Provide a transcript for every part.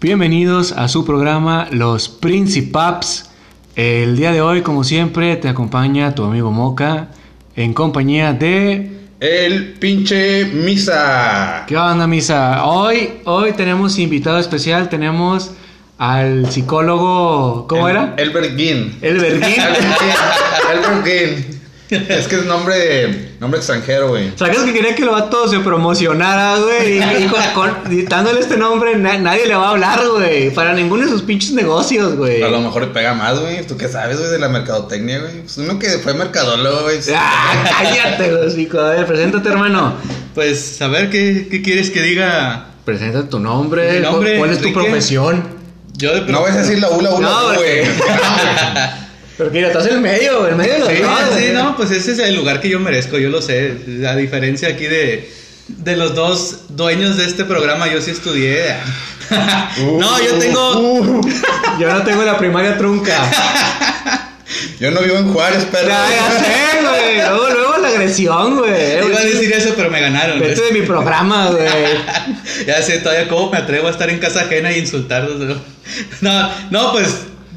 Bienvenidos a su programa Los Principaps. El día de hoy, como siempre, te acompaña tu amigo Moca en compañía de... El pinche Misa. ¿Qué onda, Misa? Hoy, hoy tenemos invitado especial, tenemos al psicólogo... ¿Cómo El- era? Elbert Gin. El Berguín. Elbert. Es que es nombre, nombre extranjero, güey. ¿Sabes que quería que el vato se promocionara, güey? Y, y con- dándole este nombre, na- nadie le va a hablar, güey. Para ninguno de sus pinches negocios, güey. A lo mejor le pega más, güey. ¿Tú qué sabes, güey, de la mercadotecnia, güey? Pues uno que fue mercadólogo, güey. Ah, cállate, hocico. A ver, preséntate, hermano. Pues, a ver, ¿qué, qué quieres que diga? Presenta tu nombre. Mi nombre, ¿Cuál es tu profesión? Yo de No vas a decir la ula, ula, No, güey. Pero mira, estás en el medio, en medio de los Sí, dos, sí, no, pues ese es el lugar que yo merezco, yo lo sé. A diferencia aquí de, de los dos dueños de este programa, yo sí estudié. no, yo tengo... Uh, Yo no tengo la primaria trunca. yo no vivo en Juárez, perro. Ya, ya sé, güey. Luego, luego la agresión, güey. Iba a decir eso, pero me ganaron. Vete de mi programa, güey. ya sé, todavía cómo me atrevo a estar en casa ajena y insultarlos. ¿no? No, no, pues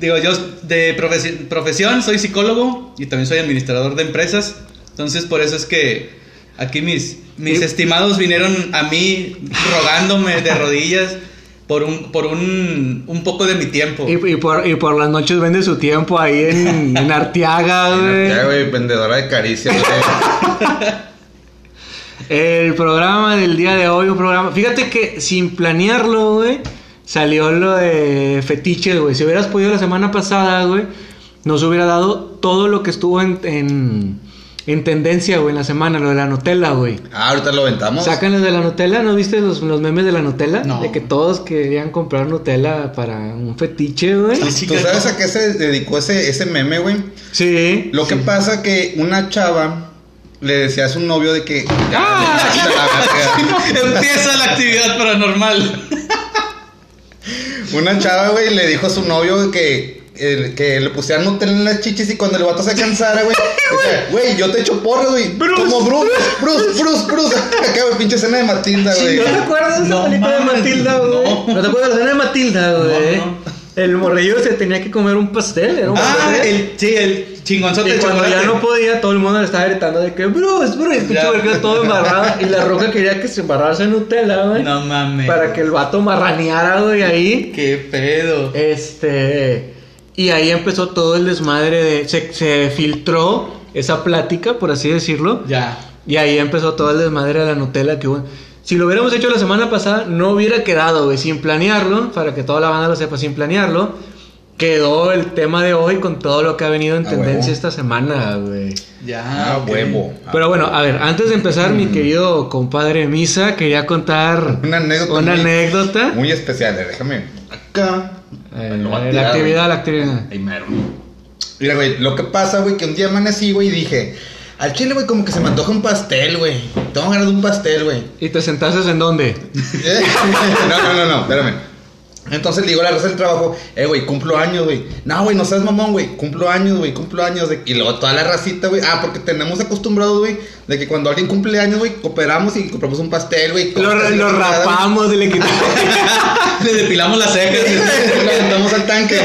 digo, yo de profesi- profesión soy psicólogo y también soy administrador de empresas. Entonces, por eso es que aquí mis, mis estimados vinieron a mí rogándome de rodillas por un, por un, un poco de mi tiempo. Y, y por, y por las noches vende su tiempo ahí en, en Arteaga, güey. Ya, güey, vendedora de caricias, güey. El programa del día de hoy, un programa. Fíjate que sin planearlo, güey, salió lo de fetiches, güey. Si hubieras podido la semana pasada, güey, nos hubiera dado todo lo que estuvo en, en, en tendencia, güey, en la semana, lo de la Nutella, güey. Ah, ahorita lo aventamos. Sácanles de la Nutella, ¿no viste los, los memes de la Nutella? No. De que todos querían comprar Nutella para un fetiche, güey. ¿Tú, Sí, sabes a qué se dedicó ese, ese meme, güey? Sí. Lo que pasa que una chava le decía a su novio de que... Ya, Ah, la. Empieza la actividad paranormal. Una chava, güey, le dijo a su novio que, el- que le pusieran Nutella en las chichis y cuando el vato se cansara, güey, güey, yo te echo porro, güey. Como Bruce, Bruce, Bruce, Bruce. Acá, güey, pinche escena de Matilda, güey. ¿No te acuerdas de esa No película de Matilda, güey? no. No. te acuerdas de la escena de Matilda, güey? No, no. El morrillo se tenía que comer un pastel, era un Ah, pastel. el, sí, el chingonzote Y de cuando chocolate. ya no podía, todo el mundo le estaba gritando de que Bruce, Bruce, escucha Ya. verga todo embarrado. Y la roca quería que se embarrase en Nutella, güey. No mames. Para que el vato marraneara, güey, ahí. Qué pedo. Este. Y ahí empezó todo el desmadre de. Se, se filtró esa plática, por así decirlo. Ya. Y ahí empezó todo el desmadre de la Nutella que hubo. Si lo hubiéramos hecho la semana pasada, no hubiera quedado, güey, sin planearlo, para que toda la banda lo sepa, sin planearlo. Quedó el tema de hoy con todo lo que ha venido en Ah, tendencia huevo. esta semana, güey. Ya. Ah, huevo. Pero bueno, a ver, antes de empezar, mi Mm. querido compadre Misa, quería contar Una anécdota. una muy- anécdota. Muy especial, eh, déjame. Acá. Eh, la actividad, la actividad. Ahí mero. Mira, güey, lo que pasa, güey, que un día amanecí, güey, y dije, al chile, güey, como que se me antoja un pastel, güey. Tengo ganas de un pastel, güey. ¿Y te sentaste en dónde? No, no, no, no, espérame. Entonces le digo a la raza del trabajo, eh, güey, cumplo años, güey. No, güey, no seas mamón, güey. Cumplo años, güey, cumplo años. de- Y luego toda la racita, güey. Ah, porque tenemos acostumbrados, güey, de que cuando alguien cumple años, güey, cooperamos y compramos un pastel, güey. Lo, lo rapamos, le quitamos. Le depilamos las cejas. Lo aventamos al tanque.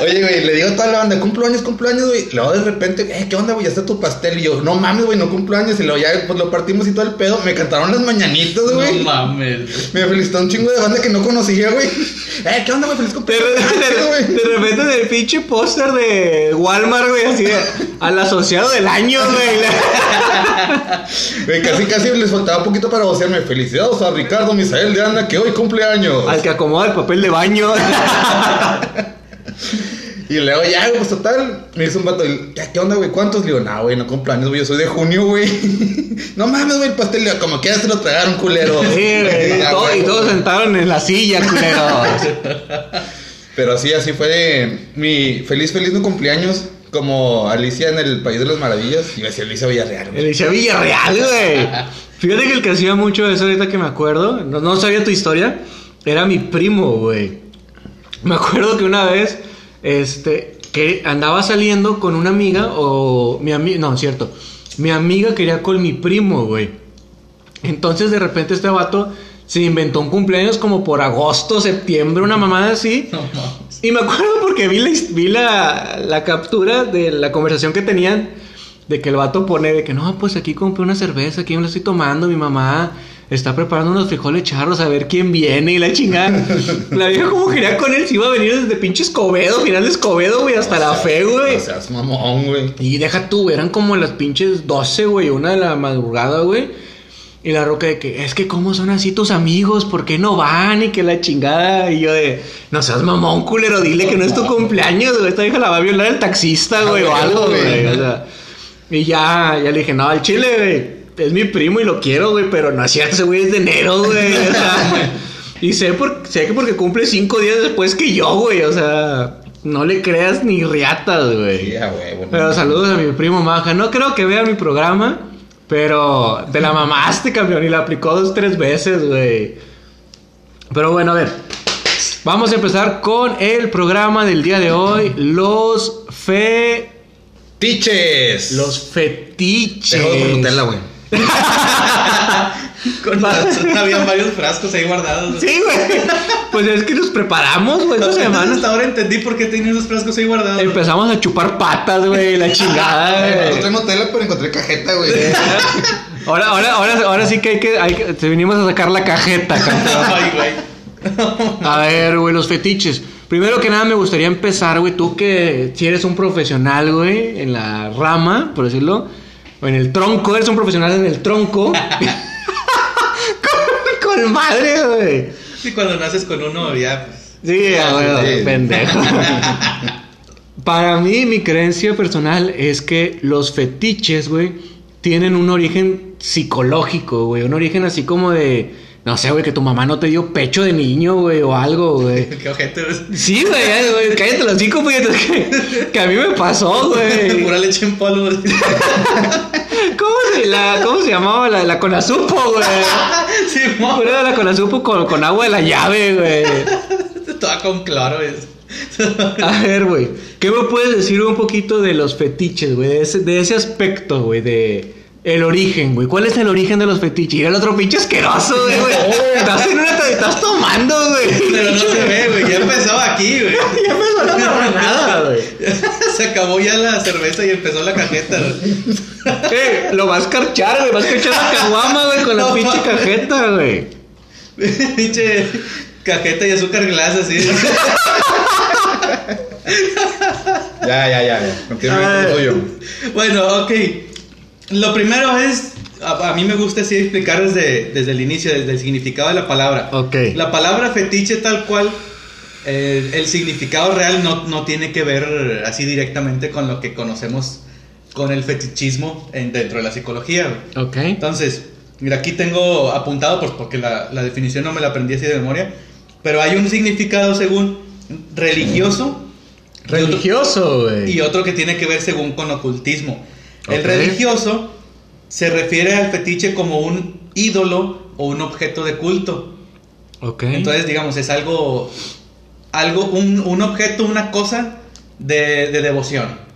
Oye, güey, le digo a toda la banda, cumplo años, cumplo años, güey. Luego de repente, eh, ¿qué onda, güey? Ya está tu pastel. Y yo, no mames, güey, no cumplo años. Y luego ya, pues lo partimos y todo el pedo. Me cantaron las mañanitas, No güey. mames. Me felicitó un chingo de banda que no conocía, güey. Eh, ¿qué onda, güey? Feliz De, cumpleaños. Ah, güey. de repente del pinche póster de Walmart, güey, así de, al asociado del año, güey. Güey, casi, casi les faltaba un poquito para vocearme. Felicidades a Ricardo Misael de Anda, que hoy cumple años. Al que acomoda el papel de baño. Y luego ya, pues total, me hizo un vato, y, ¿qué, qué onda, güey? ¿Cuántos? Le digo, no, güey, no cumplo años, güey, yo soy de junio, güey. no mames, güey, el pastel, le digo, como quiera se lo tragaron, culero. Sí, güey, y, todo- y todos sentaron en la silla, culeros. Pero así, así fue mi feliz, feliz no cumpleaños, como Alicia en el País de las Maravillas. Iba a decir Alicia Villarreal, güey. Eliseo Villarreal, güey. Fíjate que el que hacía mucho eso ahorita que me acuerdo, no, no sabía tu historia, era mi primo, güey. Me acuerdo que una vez, este, que andaba saliendo con una amiga o mi amiga, no, cierto, mi amiga quería con mi primo, güey. Entonces de repente este vato se inventó un cumpleaños como por agosto, septiembre, una mamada así. No. Y me acuerdo porque vi la, vi la, la captura de la conversación que tenían. De que el vato pone de que no, pues aquí compré una cerveza, aquí me la estoy tomando, mi mamá está preparando unos frijoles charros a ver quién viene y la chingada. La vieja como quería con él, se iba a venir desde pinche Escobedo, final de Escobedo, güey, hasta la fe, güey. O seas mamón, güey. Y deja tú, eran como las pinches 12, güey, una de la madrugada, güey. Y la roca de que, es que cómo son así tus amigos, ¿por qué no van? Y que la chingada. Y yo de, no seas mamón, culero, dile que no es tu cumpleaños, güey. Esta vieja la va a violar el taxista, güey, o Ah, algo, güey. güey. O sea, y ya, ya le dije, no, al chile, güey, es mi primo y lo quiero, güey, pero no cierto, ese güey es de enero, güey. O sea, y sé, por, sé que porque cumple cinco días después que yo, güey, o sea, no le creas ni riatas, güey. Pero saludos a mi primo Maja. No creo que vea mi programa, pero te la mamaste, campeón, y la aplicó dos, tres veces, güey. Pero bueno, a ver. Vamos a empezar con el programa del día de hoy. Los fe... Tiches. Los fetiches. Dejo por Nutella, güey. Con razón, había varios frascos ahí guardados. Sí, güey. Pues es que nos preparamos, güey, esta semana. hasta ahora entendí por qué tenía esos frascos ahí guardados. Empezamos a chupar patas, güey, la chingada, No güey. trae Nutella, pero encontré cajeta, güey. Ahora, ahora, ahora, ahora sí que hay que, hay que- te venimos a sacar la cajeta, campeón. Ay, güey. A ver, güey, los fetiches. Primero que nada me gustaría empezar, güey, tú que si eres un profesional, güey, en la rama, por decirlo, o en el tronco, eres un profesional en el tronco. con, con madre, güey. Y cuando naces con uno, ya. pues, Sí, güey, sí. pendejo. Para mí, mi creencia personal es que los fetiches, güey, tienen un origen psicológico, güey. Un origen así como de. No sé, güey, que tu mamá no te dio pecho de niño, güey, o algo, güey. Qué güey. Sí, güey, güey, cállate los cinco, güey, que, que a mí me pasó, güey. Pura leche en polvo. ¿Cómo se, la, ¿Cómo se llamaba la, la conazupo, güey? Sí, mo. Pura la conazupo con, con agua de la llave, güey. Toda con cloro. es. A ver, güey, ¿qué me puedes decir un poquito de los fetiches, güey? De ese, de ese aspecto, güey, de el origen, güey. ¿Cuál es el origen de los fetiches? Y el otro pinche asqueroso, güey, güey. Estás en una, estás tomando, güey. Pero no se ve, güey. Ya empezó aquí, güey. Ya empezó la marranada, güey. Se acabó ya la cerveza y empezó la cajeta. güey. Eh, lo vas a escarchar, güey. Vas a escarchar la caguama, güey, con la No, pinche cajeta, güey. Pinche cajeta y azúcar glass así. Ya, ya, ya, ya. Continúa con lo tuyo. Bueno, ok. Lo primero es, a, a mí me gusta así explicar desde, desde el inicio, desde el significado de la palabra. Ok. La palabra fetiche tal cual, eh, el significado real no, no tiene que ver así directamente con lo que conocemos con el fetichismo en- dentro de la psicología. güey. Ok. Entonces, mira, aquí tengo apuntado, pues porque la, la definición no me la aprendí así de memoria, pero hay un significado según religioso y otro- Religioso, güey. y otro que tiene que ver según con ocultismo. El religioso se refiere al fetiche como un ídolo o un objeto de culto. Ok. Entonces, digamos, es algo, algo un, un objeto, una cosa de, de devoción.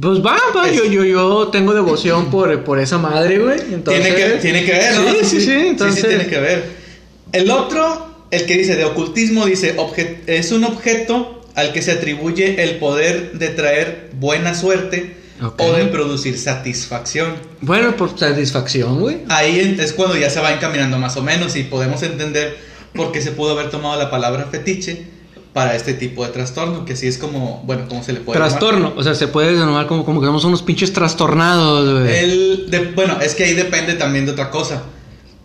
Pues va, va. Es- Yo, yo, yo tengo devoción por, por esa madre, güey. Entonces... Tiene, que, tiene que ver, ¿no? Sí, sí, sí. Entonces... Sí, sí, tiene que ver. El otro, el que dice de ocultismo, dice obje- es un objeto al que se atribuye el poder de traer buena suerte Ok. o de producir satisfacción. Bueno, por satisfacción, güey. Ahí es cuando ya se va encaminando más o menos y podemos entender por qué se pudo haber tomado la palabra fetiche para este tipo de trastorno, que así es como, bueno, ¿cómo se le puede llamar? Trastorno. O sea, se puede denominar como, como que somos unos pinches trastornados, güey. El de- bueno, es que ahí depende también de otra cosa.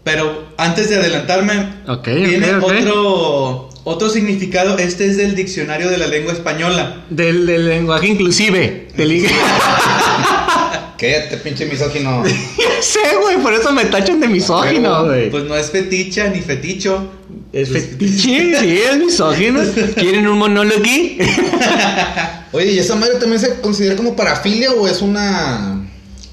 Pero antes de adelantarme, Ok, viene otro otro significado. Este es del diccionario de la lengua española. Del, del lenguaje inclusive. Del... Cállate, pinche misógino. Ya sé, güey. Por eso me tachan de misógino, güey. Pues no es feticha ni feticho. Es fetiche, sí, es misógino. ¿Quieren un monólogo aquí? Oye, ¿y esa madre también se considera como parafilia o es una.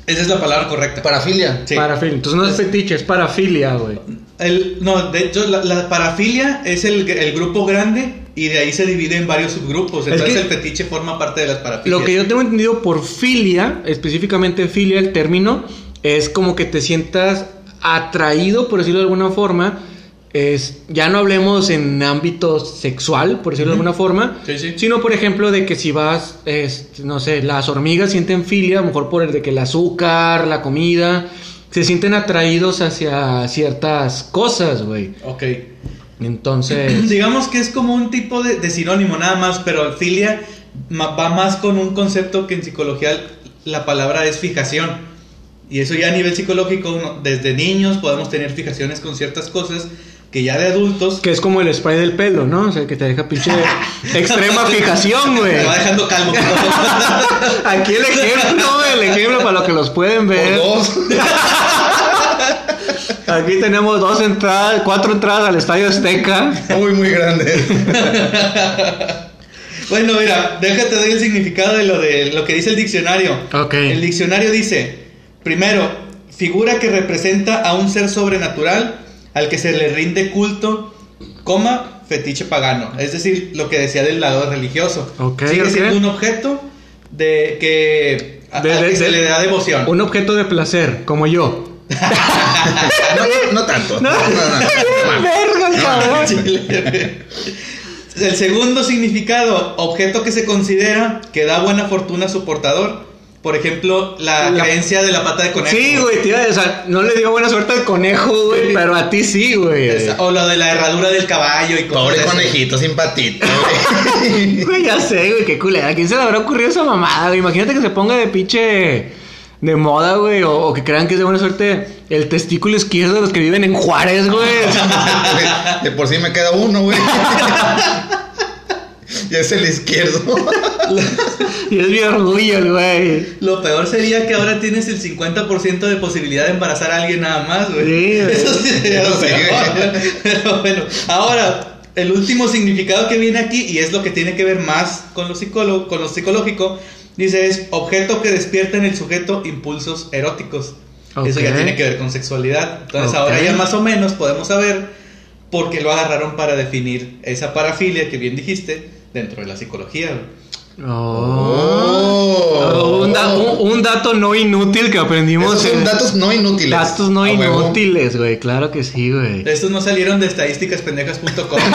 Esa es la palabra correcta. Parafilia? Sí. Parafilia. Entonces no es fetiche, es parafilia, güey. El, no, de hecho, la, la parafilia es el, el grupo grande y de ahí se divide en varios subgrupos. Es Entonces el fetiche forma parte de las parafilias. Lo que yo tengo entendido por filia, específicamente filia, el término, es como que te sientas atraído, por decirlo de alguna forma, es, ya no hablemos en ámbito sexual, por decirlo de alguna forma, Sí, sí. sino por ejemplo de que si vas, no sé, las hormigas sienten filia, a lo mejor por el de que el azúcar, la comida, se sienten atraídos hacia ciertas cosas, güey. Ok. Entonces, Digamos que es como un tipo de, de sinónimo nada más, pero filia va más con un concepto que en psicología la palabra es fijación. Y eso ya a nivel psicológico, desde niños podemos tener fijaciones con ciertas cosas que ya de adultos que es como el spray del pelo, ¿no? O sea, que te deja pinche extrema fijación, güey. te va dejando calmo. Aquí el ejemplo, el ejemplo para los que los pueden ver. dos. Aquí tenemos dos entradas, cuatro entradas al Estadio Azteca. Muy, muy grandes. Bueno, mira, déjate doy el significado de lo de lo que dice el diccionario. Ok. El diccionario dice, primero, figura que representa a un ser sobrenatural al que se le rinde culto, coma, fetiche pagano. Es decir, lo que decía del lado religioso. Ok, Sigue siendo un objeto de que, a- De- al de- que se de- le da devoción. Un objeto de placer, como yo. No, tanto. No. No, no. El segundo significado, objeto que se considera que da buena fortuna a su portador. Por ejemplo, la, La- creencia de la pata de conejo. Sí, güey, tío, o sea, no le dio buena suerte al conejo, güey, Sí. pero a ti sí, güey. O lo de la herradura del caballo y cosas Pobre conejito simpatito. güey. Güey, ya sé, güey, qué culera. ¿A quién se le habrá ocurrido esa mamada, güey? Imagínate que se ponga de pinche de moda, güey, o, o que crean que es de buena suerte el testículo izquierdo de los que viven en Juárez, güey. De por sí me queda uno, güey. Y es el izquierdo. y es mi orgullo, güey. Lo peor sería que ahora tienes el 50% de posibilidad de embarazar a alguien nada más, güey. Sí. Eso sí sería lo peor. Pero bueno, ahora, el último significado que viene aquí, y es lo que tiene que ver más con lo, psicólogo, con lo psicológico, dice es objeto que despierta en el sujeto impulsos eróticos. Eso ya tiene que ver con sexualidad. Entonces ahora ya más o menos podemos saber por qué lo agarraron para definir esa parafilia que bien dijiste dentro de la psicología. güey. Oh. Un, da- un- un dato no inútil que aprendimos. Esos son en- datos no inútiles. Datos no inútiles, güey. Claro que sí, güey. Estos no salieron de estadísticaspendejas.com.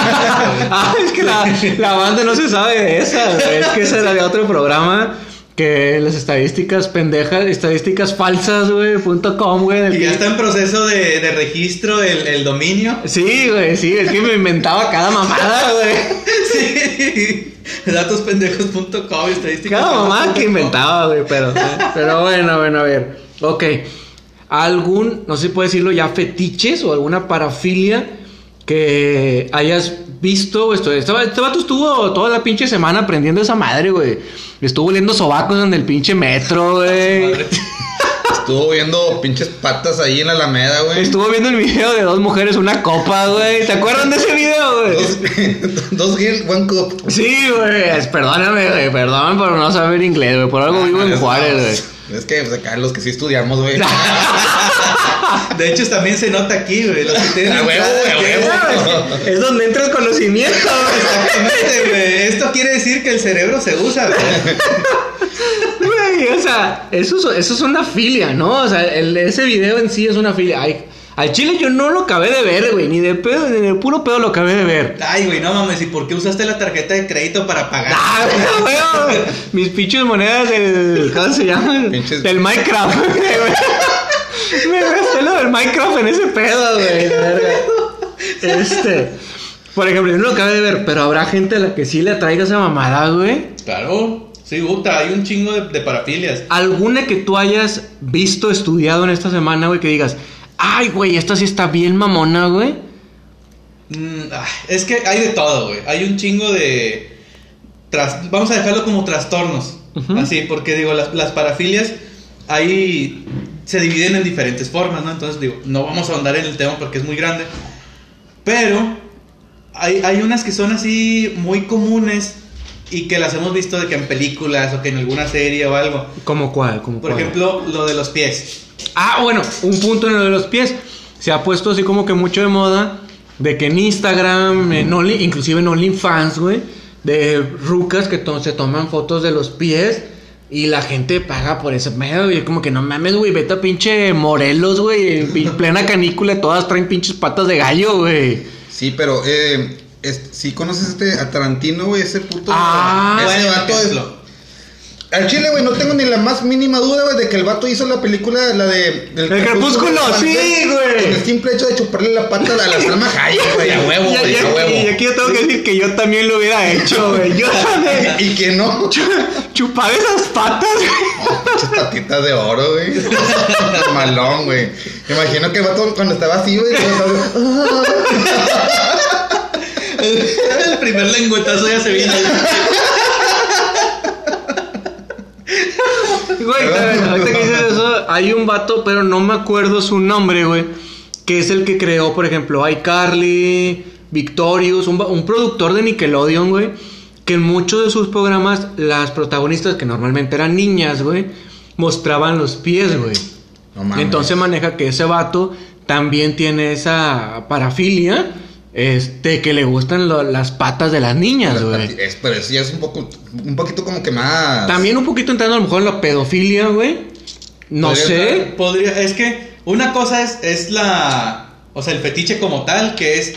Ah, es que la, la banda no se sabe de esa, güey. Es que esa era de otro programa que las estadísticas pendejas, estadísticas falsas, güey, punto com, güey. y ya está en proceso de, de registro el, el dominio. Sí, güey, sí, es que me inventaba cada mamada, güey. Sí. Datospendejos.com, estadísticas. Cada mamada que inventaba, güey, pero, pero bueno, bueno, a ver. Ok. ¿Algún, no sé si puede decirlo ya, fetiches o alguna parafilia que hayas visto? güey? Esto- Este, vato estuvo toda la pinche semana aprendiendo esa madre, güey. Estuvo oliendo sobacos en el pinche metro, güey. Estuvo viendo pinches patas ahí en la Alameda, güey. Estuvo viendo el video de dos mujeres, una copa, güey. ¿Te acuerdan de ese video, güey? Dos, dos one cup. Sí, güey. Perdóname, güey. Perdón por no saber inglés, güey. Por algo vivo en Juárez, no, güey. Es que pues, acá los que sí estudiamos, güey. De hecho, también se nota aquí, güey. Los que tienen A huevo, a huevo. Es donde entra el conocimiento. Exactamente, güey. Esto quiere decir que el cerebro se usa, güey. Güey, o sea, eso, es- eso es una filia, ¿no? O sea, el- ese video en sí es una filia. Ay, al chile yo no lo acabé de ver, güey. Ni de pedo, ni de puro pedo lo acabé de ver. Ay, güey, no mames. ¿Y por qué usaste la tarjeta de crédito para pagar? Ah, güey, güey. Mis pinches monedas del. ¿Cómo se llama? Pinches- Del Minecraft, güey. Me gasté lo del Minecraft en ese pedo, güey. Este. Por ejemplo, yo no lo acabé de ver, pero habrá gente a la que sí le atraiga esa mamada, güey. Claro. Sí, puta, hay un chingo de, de parafilias. ¿Alguna que tú hayas visto, estudiado en esta semana, güey, que digas, ay, güey, esta sí está bien mamona, güey? Mm, ah, es que hay de todo, güey. Hay un chingo de. tras- Vamos a dejarlo como trastornos. Así, porque digo, las, las parafilias ahí se dividen en diferentes formas, ¿no? Entonces, digo, no vamos a ahondar en el tema porque es muy grande. Pero hay, hay unas que son así muy comunes y que las hemos visto de que en películas o que en alguna serie o algo. ¿Cómo cuál? ¿Cómo Por cuál? ejemplo, lo de los pies. Ah, bueno, un punto en lo de los pies. Se ha puesto así como que mucho de moda de que en Instagram, en Only, inclusive en OnlyFans, güey, de rucas que to- se toman fotos de los pies Y la gente paga por ese pedo, y como que no mames, güey, vete a pinche Morelos, güey, en plena canícula, todas traen pinches patas de gallo, güey. Sí, pero eh, es- si conoces este a Tarantino, güey, ese puto. Ah, ese buen vato es. ejemplo. Al chile, güey, no tengo ni la más mínima duda, güey, de que el vato hizo la película, la de. El Crepúsculo, sí, güey. Con el simple hecho de chuparle la pata a la Salma Hayek, güey, a huevo, güey, a huevo. Y aquí yo tengo que yo también lo hubiera hecho, güey. Yo también. Y que no. Chupar esas patas, güey. Patitas de oro, güey. Malón, güey. Me imagino que el vato cuando estaba así, güey. El primer lengüetazo ya se viene. Güey, ahorita que dices eso, hay un vato, pero no me acuerdo su nombre, güey. Que es el que creó, por ejemplo, iCarly, Victorious, un, productor de Nickelodeon, güey. Que en muchos de sus programas, las protagonistas, que normalmente eran niñas, güey, mostraban los pies, güey. No mames. Entonces maneja que ese vato también tiene esa parafilia, este, que le gustan lo- las patas de las niñas, güey. Es, pero eso ya es un poco, un poquito como que más. También un poquito entrando a lo mejor en la pedofilia, güey. No Podría sé. Podría, es que una cosa es, es la. O sea, el fetiche como tal, que es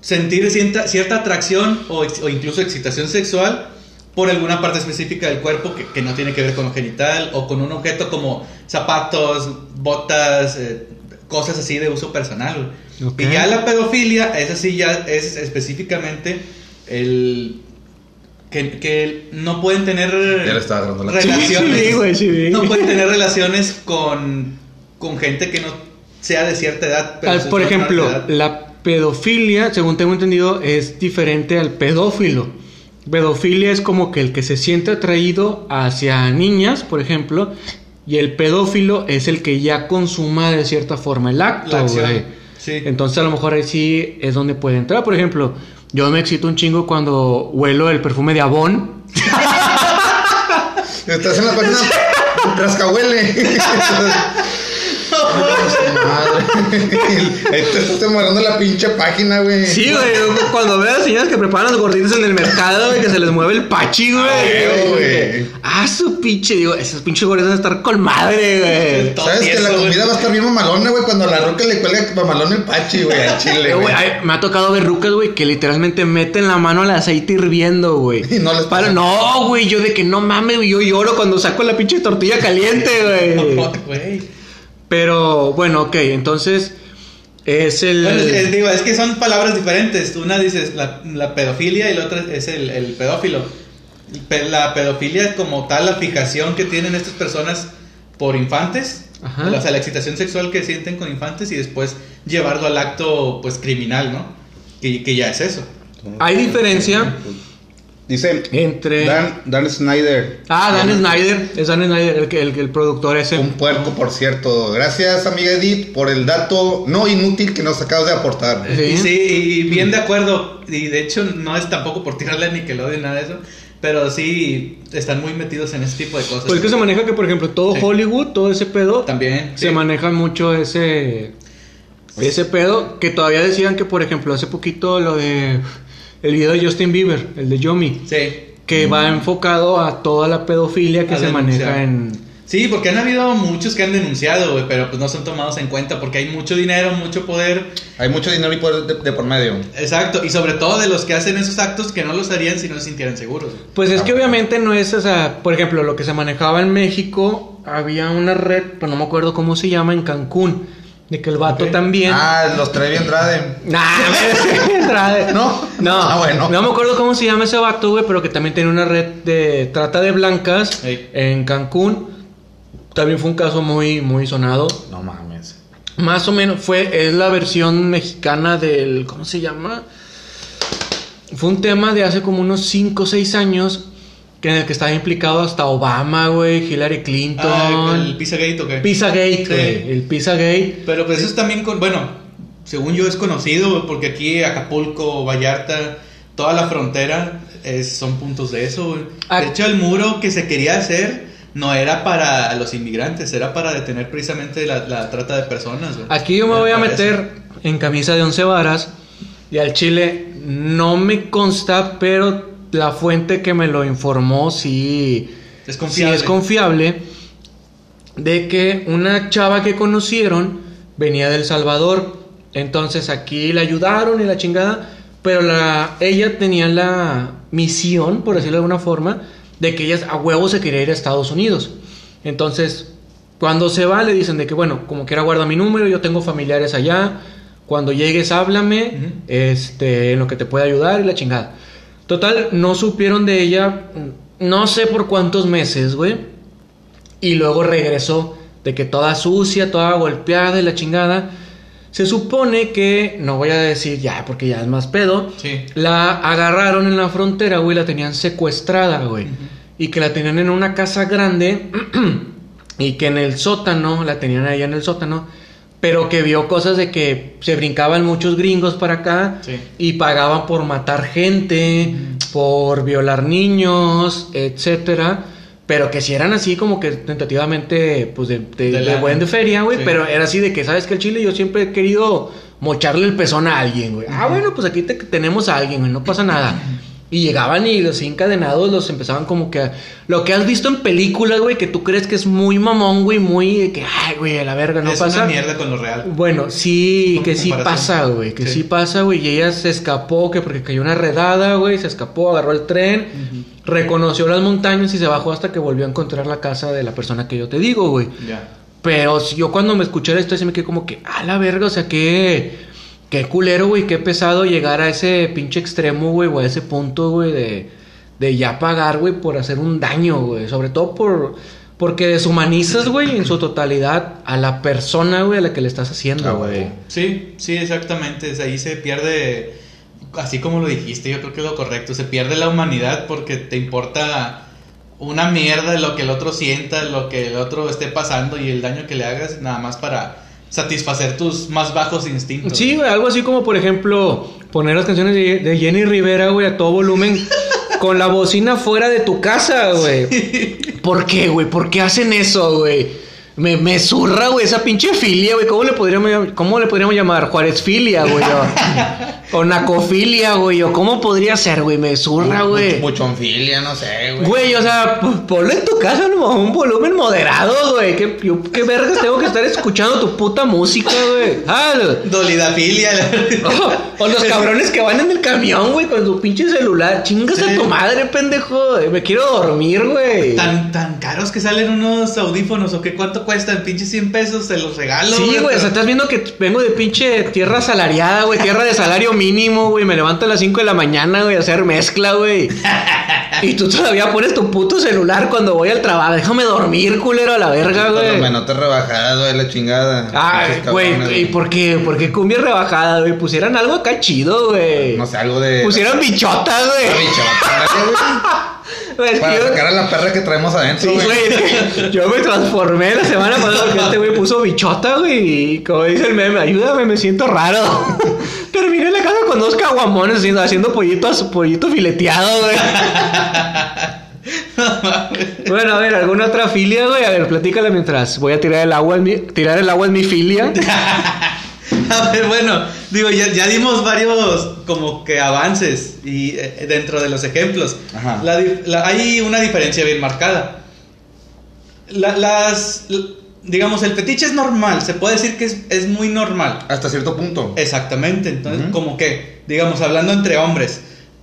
sentir cierta, cierta atracción o, incluso excitación sexual por alguna parte específica del cuerpo que, que no tiene que ver con lo genital o con un objeto como zapatos, botas, eh, cosas así de uso personal. Y ya la pedofilia, esa sí ya es específicamente el. Que, que no pueden tener Ya le estaba agarrando la- relaciones. Sí, güey, sí, vi. No pueden tener relaciones con, con gente que no sea de cierta edad. pero Ah, Por ejemplo, edad. la pedofilia, según tengo entendido, es diferente al pedófilo. Pedofilia es como que el que se siente atraído hacia niñas, por ejemplo, y el pedófilo es el que ya consuma de cierta forma el acto, La acción, güey. sí. Entonces a lo mejor ahí sí es donde puede entrar. Por ejemplo, yo me excito un chingo cuando huelo el perfume de Avon. Estás en la página Rascahuele. Madre. Ahí te estás demorando la pinche página, güey. Sí, güey, cuando veo a las señoras que preparan los gorditos en el mercado, güey, que se les mueve el pachi, güey. Ah, güey. Ah, su pinche, digo, esos pinches gorditos van a estar con madre, güey. Sabes que la güey. comida va a estar bien mamalona, güey, cuando la roca le cuelga mamalón el pachi, güey, al chile, güey. güey, ay, me ha tocado ver rucas, güey, que literalmente meten la mano al aceite hirviendo, güey. Y no les Para, pasa. no, güey, yo de que no mames, güey, yo lloro cuando saco la pinche tortilla caliente, güey. Pero, bueno, ok, entonces es el... Bueno, es, es- digo, es que son palabras diferentes. Una dices la, la pedofilia y la otra es el, el pedófilo. Pe- La pedofilia es como tal la fijación que tienen estas personas por infantes. Ajá. O sea, la excitación sexual que sienten con infantes y después llevarlo al acto pues criminal, ¿no? Que, que ya es eso. Hay diferencia Dice entre... Dan, Dan Snyder. Ah, Dan Snyder, es Dan Snyder el, que- el, el productor ese. Un puerco, por cierto. Gracias, amiga Edith, por el dato no inútil que nos acabas de aportar. Sí. Y sí, y bien de acuerdo. Y de hecho no es tampoco por tirarle a Nickelodeon nada de eso. Pero sí están muy metidos en ese tipo de cosas. Pues es que se maneja que, por ejemplo, todo Sí. Hollywood, todo ese pedo, También. se sí. maneja mucho ese ese pedo que todavía decían que, por ejemplo, hace poquito lo de el video de Justin Bieber, el de Yomi, Sí. que va enfocado a toda la pedofilia que A se denunciar. maneja en Sí, porque han habido muchos que han denunciado, güey, pero pues no son tomados en cuenta porque hay mucho dinero, mucho poder. Hay mucho dinero y poder de, de por medio. Exacto, y sobre todo de los que hacen esos actos que no los harían si no se sintieran seguros. güey. Pues es que obviamente no es, o sea, por ejemplo, lo que se manejaba en México, había una red, pero no me acuerdo cómo se llama, en Cancún, de que el vato también... Ah, los Trevi Andrade. Nah, Andrade. ¿No? No, Ah, bueno. No me acuerdo cómo se llama ese vato, güey, pero que también tiene una red de trata de blancas Ey. en Cancún. También fue un caso muy, muy sonado. No mames. Más o menos fue, es la versión mexicana del, ¿cómo se llama? Fue un tema de hace como unos 5 o 6 años, que en el que estaba implicado hasta Obama, güey, Hillary Clinton. Ah, el Pizzagate o qué. Pizzagate, Sí. güey, el Pizzagate. Pero pues eso es también con, bueno, según yo es conocido, porque aquí Acapulco, Vallarta, toda la frontera es- son puntos de eso, güey. Ah. De hecho, el muro que se quería hacer no era para los inmigrantes, era para detener precisamente la, la trata de personas, güey. Aquí yo me voy a meter en camisa de once varas y al chile no me consta, pero la fuente que me lo informó sí, Es si confiable. es confiable, de que una chava que conocieron venía del Salvador. Entonces aquí la ayudaron y la chingada, pero la, ella tenía la misión, por decirlo de alguna forma, de que ella a huevo se quería ir a Estados Unidos. Entonces, cuando se va, le dicen de que, bueno, como quiera guarda mi número, yo tengo familiares allá. Cuando llegues, háblame, este, en lo que te pueda ayudar y la chingada. Total, no supieron de ella, no sé por cuántos meses, güey. Y luego regresó de que toda sucia, toda golpeada y la chingada. Se supone que, no voy a decir ya porque ya es más pedo, Sí. la agarraron en la frontera, güey, la tenían secuestrada, güey. Y que la tenían en una casa grande y que en el sótano, la tenían ahí en el sótano, pero que vio cosas de que se brincaban muchos gringos para acá Sí. y pagaban por matar gente, por violar niños, etcétera. Pero que si eran así como que tentativamente, pues de, de, De de lana. buen de feria, güey. Sí. Pero era así de que, ¿sabes que El chile yo siempre he querido mocharle el pezón a alguien, güey. Ah, bueno, pues aquí te- tenemos a alguien, güey, no pasa nada. Y llegaban y los encadenados los empezaban como que... Lo que has visto en películas, güey, que tú crees que es muy mamón, güey, muy de que, ay, güey, a la verga, no es pasa. una mierda con lo real. Bueno, sí, que sí pasa, güey, que sí. Sí. pasa, güey. Y ella se escapó, que porque cayó una redada, güey, se escapó, agarró el tren, reconoció las montañas y se bajó hasta que volvió a encontrar la casa de la persona que yo te digo, güey. Ya. Pero yo cuando me escuché historia, sí me quedé como que, a la verga, o sea, qué, qué culero, güey, qué pesado llegar a ese pinche extremo, güey, o a ese punto, güey, de, de ya pagar, güey, por hacer un daño, güey. Sobre todo por, porque deshumanizas, güey, en su totalidad a la persona, güey, a la que le estás Ah, haciendo, güey. güey. Sí, sí, exactamente. Es- Ahí se pierde, así como lo dijiste, yo creo que es lo correcto. Se pierde la humanidad porque te importa una mierda lo que el otro sienta, lo que el otro esté pasando y el daño que le hagas, nada más para satisfacer tus más bajos instintos. Sí, güey, algo así como, por ejemplo, poner las canciones de, de Jenny Rivera, güey, a todo volumen, con la bocina fuera de tu casa, güey. ¿Por qué, güey? ¿Por qué hacen eso, güey? Me, me zurra, güey, esa pinche filia, güey. ¿Cómo le podríamos, cómo le podríamos llamar? Juárez filia, güey. O, o nacofilia, güey. O cómo podría ser, güey. Me zurra, güey. Buchonfilia, no sé, güey. Güey, o sea, ponlo en tu casa a un volumen moderado, güey. ¿Qué, yo- ¿Qué vergas tengo que estar escuchando tu puta música, güey? Ah, Dolidafilia. o, o los cabrones que van en el camión, güey, con su pinche celular. Chingas a tu madre, pendejo. Me quiero dormir, güey. tan, tan caros que salen unos audífonos o que cuánto cuestan, pinches 100 pesos, se los regalo. Sí, güey, o pero- sea, estás viendo que vengo de pinche tierra salariada, güey, tierra de salario mínimo, güey, me levanto a las 5 de la mañana, güey, a hacer mezcla, güey. Y tú todavía pones tu puto celular cuando voy al trabajo. Déjame dormir, culero, a la verga, güey. menos te rebajadas, güey, la chingada. Ay, Pinches güey, ¿y por qué? ¿Por qué cumbia rebajada, güey? Pusieran algo acá chido, güey. No sé, algo de. Pusieran bichotas, Una güey. bichota, Güey, Para yo- sacar a la perra que traemos adentro, Sí, güey. yo me transformé la semana pasada porque este güey puso bichota, güey. Y como dice el meme, ayúdame, me siento raro. Terminé en la casa con dos caguamones haciendo, haciendo pollitos, pollito fileteado, güey. bueno, a ver, ¿alguna otra filia, güey? A ver, platícala mientras voy a tirar el agua en mi, tirar el agua en mi filia. A ver, bueno, digo, ya, ya dimos varios como que avances y eh, dentro de los ejemplos. Ajá. La dif- la- hay una diferencia bien marcada. La- las, digamos, el fetiche es normal, se puede decir que es, es muy normal. Hasta cierto punto. Exactamente, entonces, como que, digamos, hablando entre hombres,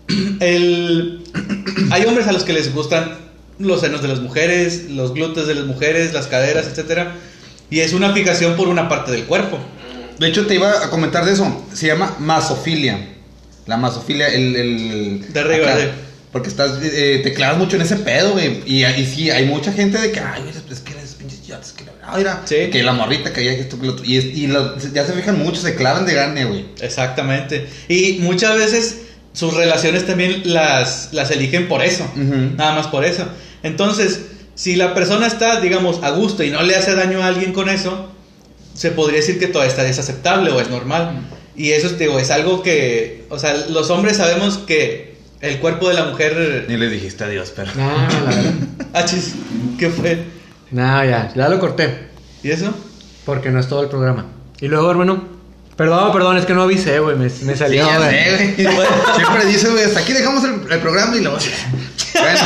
el, hay hombres a los que les gustan los senos de las mujeres, los glúteos de las mujeres, las caderas, etcétera, y es una fijación por una parte del cuerpo. De hecho, te iba a comentar de eso. Se llama masofilia. La masofilia, el. el De arriba, acá. de- Porque estás, eh, te clavas mucho en ese pedo, güey. Y, y sí, hay mucha gente de que, ay, es que eres pinches yates, que la. Ah, mira, Sí. que la morrita, que ya esto, que lo otro. Y, es- y lo- ya se fijan mucho, se clavan de gane, güey. Exactamente. Y muchas veces sus relaciones también las, las eligen por eso. Nada más por eso. Entonces, si la persona está, digamos, a gusto y no le hace daño a alguien con eso, se podría decir que todo está desaceptable o es normal. Y eso digo, es algo que, o sea, los hombres sabemos que el cuerpo de la mujer... Ni le dijiste adiós, pero. No, la verdad. Ah, chis, ¿qué fue? No, ya, ya lo corté. ¿Y eso? Porque no es todo el programa. Y luego, hermano. Perdón, perdón, es que no avisé, güey. Me, me Sí, salió, ya güey. Siempre dice, güey, hasta aquí dejamos el, el programa y luego. Bueno,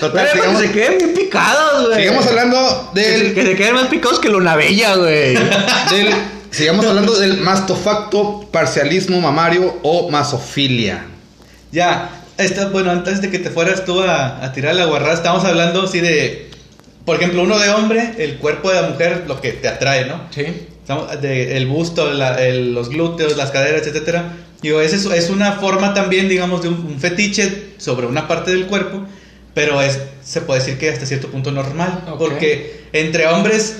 Total, Güey, sigamos, que se queden bien picados, güey. sigamos hablando Que se, del, que se queden más picados que Luna Bella, güey. del- sigamos hablando del mastofacto, parcialismo mamario o masofilia. Ya, esta, bueno, antes de que te fueras tú a, a tirar la guarrada, estamos hablando así de, por ejemplo, uno de hombre, el cuerpo de la mujer, lo que te atrae, ¿no? Sí. Estamos de, el busto, la- el- los glúteos, las caderas, etcétera. Digo, es, es una forma también, digamos, de un, un fetiche sobre una parte del cuerpo, pero es, se puede decir que hasta cierto punto normal, Ok. porque entre hombres,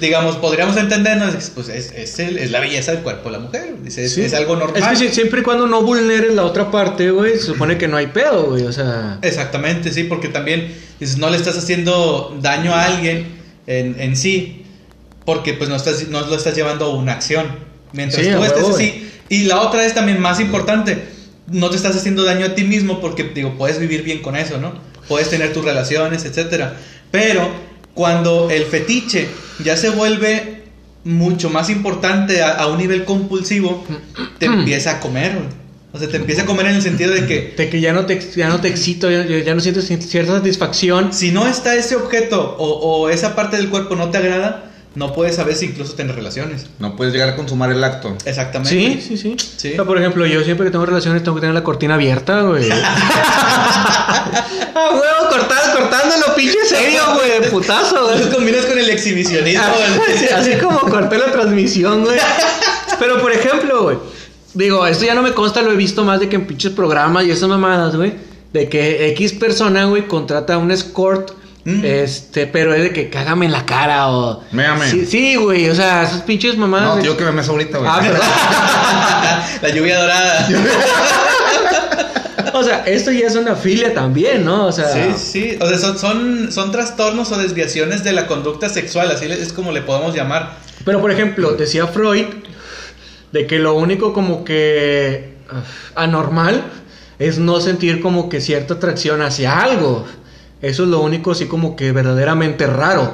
digamos, podríamos entendernos, pues es, es, el- es la belleza del cuerpo de la mujer, es, Sí. es algo normal. Es que si- siempre y cuando no vulneres la otra parte, güey, se supone que no hay pedo, güey. O sea. Exactamente, sí, porque también dices, no le estás haciendo daño a alguien en, en sí, porque pues no, estás, no lo estás llevando a una acción. Mientras Sí, tú estés huevo, así. Y la otra es también más importante, no te estás haciendo daño a ti mismo porque, digo, puedes vivir bien con eso, ¿no? Puedes tener tus relaciones, etcétera. Pero cuando el fetiche ya se vuelve mucho más importante a, a un nivel compulsivo, te empieza a comer. O sea, te empieza a comer en el sentido de que De que ya no te, ya no te excito, ya, ya no sientes cierta satisfacción. si no está ese objeto o, o esa parte del cuerpo no te agrada, no puedes saber si incluso tener relaciones. No puedes llegar a consumar el acto. Exactamente. Sí, sí, sí. Sí. O sea, por ejemplo, yo siempre que tengo relaciones tengo que tener la cortina abierta, güey. ah, huevo, cortando, cortándolo, pinche serio, güey, putazo, güey. Lo combinas con el exhibicionismo. así, así como corté la transmisión, güey. Pero por ejemplo, güey. Digo, esto ya no me consta, lo he visto más de que en pinches programas y esas mamadas, güey. De que X persona, güey, contrata a un escort. Mm. Este, pero es de que cágame en la cara o. Méame. Sí, sí, güey. O sea, esas pinches mamadas. No, tío, que me meso ahorita, güey. Ah, la lluvia dorada. O sea, esto ya es una filia también, ¿no? O sea. Sí, sí. O sea, son, son, son trastornos o desviaciones de la conducta sexual, así es como le podemos llamar. Pero por ejemplo, decía Freud de que lo único como que ah, anormal es no sentir como que cierta atracción hacia algo. Eso es lo único así como que verdaderamente raro.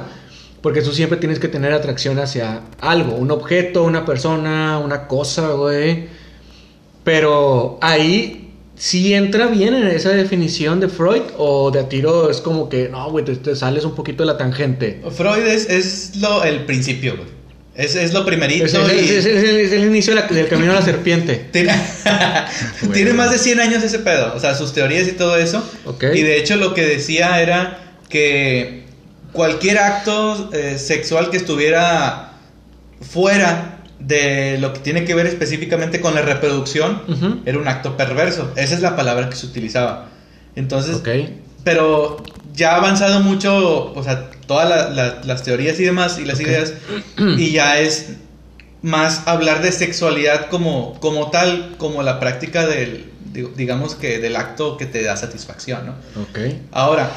Porque tú siempre tienes que tener atracción hacia algo, un objeto, una persona, una cosa, güey. Pero ahí sí entra bien en esa definición de Freud o de a es como que, no, güey, te, sales un poquito de la tangente. Freud es, es lo, el principio, güey. Es, es lo primerito. Es, es- el inicio de la- del camino a la serpiente. Tiene, tiene más de 100 años ese pedo, o sea, sus teorías y todo eso. Y de hecho lo que decía era que cualquier acto eh, sexual que estuviera fuera de lo que tiene que ver específicamente con la reproducción era un acto perverso. Esa es la palabra que se utilizaba. Entonces, Ok. pero ya ha avanzado mucho, o sea, todas la- la- las teorías y demás y las Ok. ideas, y ya es más hablar de sexualidad como, como tal, como la práctica del, digamos que del acto que te da satisfacción, ¿no? Ok. Ahora,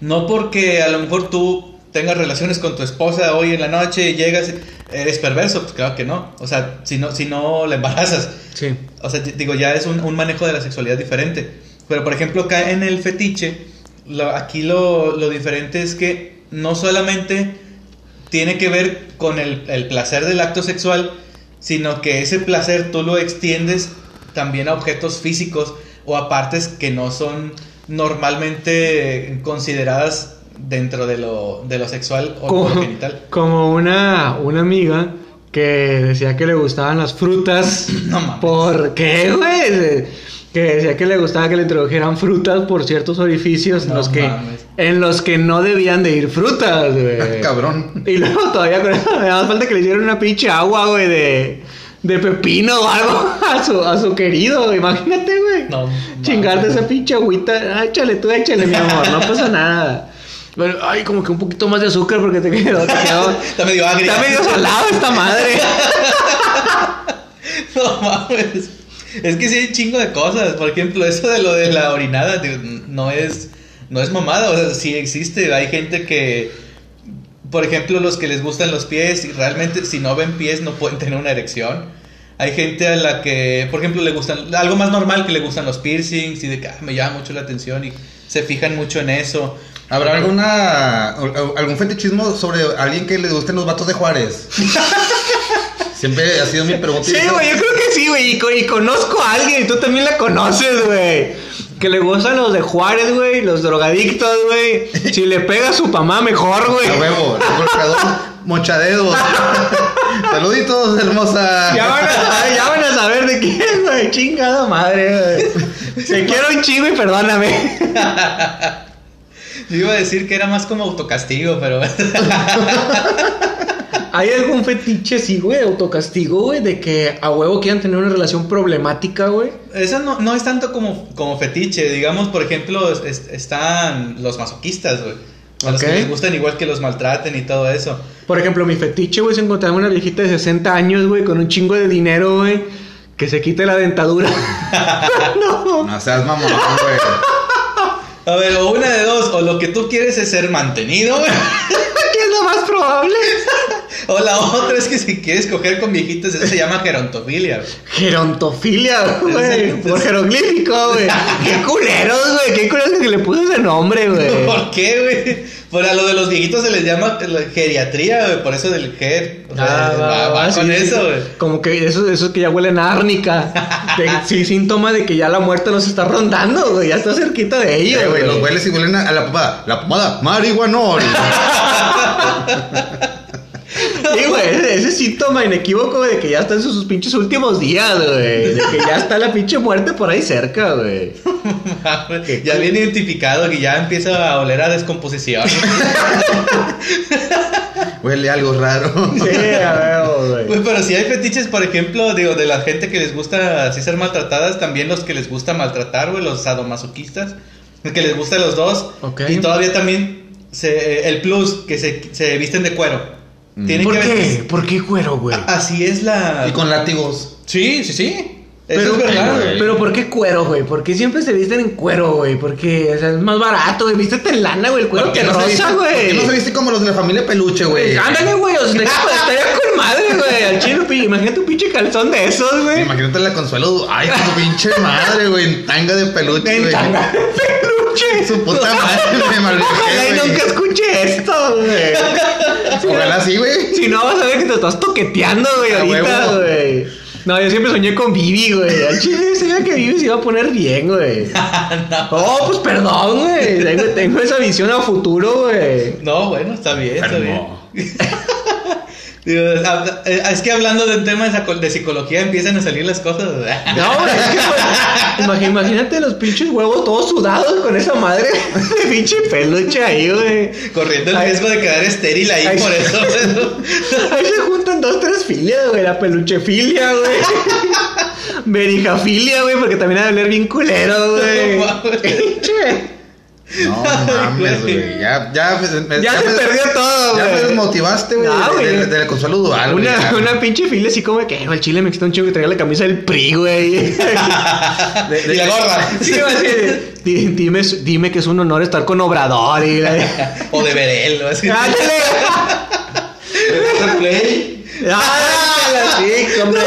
no porque a lo mejor tú tengas relaciones con tu esposa hoy en la noche y llegas, eres perverso, pues claro que no, o sea, si no, si no la embarazas, Sí. o sea, digo, ya es un, un manejo de la sexualidad diferente. Pero, por ejemplo, acá en el fetiche, lo- aquí lo, lo diferente es que no solamente tiene que ver con el, el placer del acto sexual, sino que ese placer tú lo extiendes también a objetos físicos o a partes que no son normalmente consideradas dentro de lo, de lo sexual o Como, lo genital. como una, una amiga que decía que le gustaban las frutas. No mames. ¿Por qué, güey? Que decía que le gustaba que le introdujeran frutas por ciertos orificios en, los que, en los que no debían de ir frutas, güey. Cabrón. Y luego todavía con eso me da falta que le hicieran una pinche agua, güey, de, de pepino o algo a su, a su querido, güey. Imagínate, güey. No, Chingarte mames. esa pinche agüita. Ah, échale tú, échale, mi amor. No pasa nada. Pero, ay, como que un poquito más de azúcar porque te quedó. Te quedó Está medio agria. está medio salado esta madre. No mames. Es que sí hay un chingo de cosas. Por ejemplo, eso de lo de la orinada no es no es mamada, o sea, sí existe. Hay gente que por ejemplo, los que les gustan los pies y realmente si no ven pies no pueden tener una erección. Hay gente a la que, por ejemplo, le gustan algo más normal que le gustan los piercings y de que "Ah, me llama mucho la atención y se fijan mucho en eso. ¿Habrá alguna algún fetichismo sobre alguien que le gusten los vatos de Juárez? Siempre ha sido mi pregunta. Sí, güey, yo creo que sí, güey. Y, co- y conozco a alguien y tú también la conoces, güey. Que le gustan los de Juárez, güey, los drogadictos, güey. Si le pega a su mamá, mejor, güey. A huevo, mochadedos. Saluditos, hermosa. Ya van, a saber, ya van a saber de quién, güey. Chingada madre, güey. Te quiero un chingo y perdóname. Yo iba a decir que era más como autocastigo, pero. ¿Hay algún fetiche, sí, güey, autocastigo, güey, de que a huevo quieran tener una relación problemática, güey? Eso no, no es tanto como, como fetiche. Digamos, por ejemplo, es- están los masoquistas, güey. A los que les gustan igual que los maltraten y todo eso. Por ejemplo, mi fetiche, güey, es encontrarme una viejita de 60 años, güey, con un chingo de dinero, güey, que se quite la dentadura. no. No seas mamón, güey. A ver, o una de dos, o lo que tú quieres es ser mantenido, güey. ¿Qué es lo más probable? O la otra es que si quieres coger con viejitos, eso se llama gerontofilia, güey. Gerontofilia, güey. Por jeroglífico, güey. Qué culeros, güey. Qué culeros que le puso ese nombre, güey. ¿Por qué, güey? Por a lo de los viejitos se les llama la geriatría, güey. Por eso del ger. O sea, Ah, va, va sí, con sí. eso, güey. Como que eso, eso que ya huelen a árnica. De- sí, síntoma de que ya la muerte nos está rondando, güey. Ya está cerquita de ella, güey, los hueles y huelen a, a la pomada. La pomada, marihuanol. Sí, güey, ese, ese síntoma inequívoco de que ya está en sus, pinches últimos días, güey. De que ya está la pinche muerte por ahí cerca, güey. ya bien identificado que ya empieza a oler a descomposición. Huele algo raro. Sí, a ver, güey. Pero si hay fetiches, por ejemplo, digo, de la gente que les gusta así ser maltratadas, también los que les gusta maltratar, güey, los sadomasoquistas, que les gusta los dos. Ok. Y todavía también se, el plus, que se, se visten de cuero. ¿Por que qué? vestir- ¿Por qué cuero, güey? Así es la... Y con látigos. Sí, sí, sí. Pero, Eso es verdad. güey. pero ¿por qué cuero, güey? ¿Por qué siempre se visten en cuero, güey? Porque o sea, es más barato, güey. Vístete en lana, güey. El cuero ¿Por te qué no se viste- rosa, por qué güey. no se viste como los de la familia peluche, güey? Ándale, güey. O sea, estaría con madre, güey. Al chino, pi- imagínate un pinche calzón de esos, güey. Imagínate la consuelo. Ay, su pinche madre, güey. En tanga de peluche, En güey. tanga de peluche. Su puta madre, me malviajé, Ojalá y güey. nunca escuche esto, güey. Ojalá sí, güey. Si no, vas a ver que te estás toqueteando, güey, A ahorita, huevo. güey. No, yo siempre soñé con Vivi, güey. Al chile se veía que Vivi se iba a poner bien, güey. Oh, pues perdón, güey. Tengo, tengo esa visión a futuro, güey. No, bueno, está bien, está bien. Enfermo. Digo, eh, es que hablando de un tema de, psicología empiezan a salir las cosas. No, es que, imagi- imagínate los pinches huevos todos sudados con esa madre de pinche peluche ahí, güey. Corriendo el riesgo de quedar estéril ahí por eso. Ahí se juntan dos, tres filias, güey. La peluchefilia, güey. Berijafilia, güey, porque también ha de oler bien culero, güey. No. No mames, güey. Ya, ya, Ya se me- perdió todo, Ya me güey. desmotivaste, güey. No, de- güey. de- consuelo dual, güey. Una, una pinche filia así como que, "Güey, el chile me quita un chingo que traiga la camisa del PRI, güey. Y la gorra. Sí, güey, así de, "Di- dime, dime que es un honor estar con Obrador y la... o de Berel. así. ¡Ándale! Play. ¡Ándale, sí, hombre!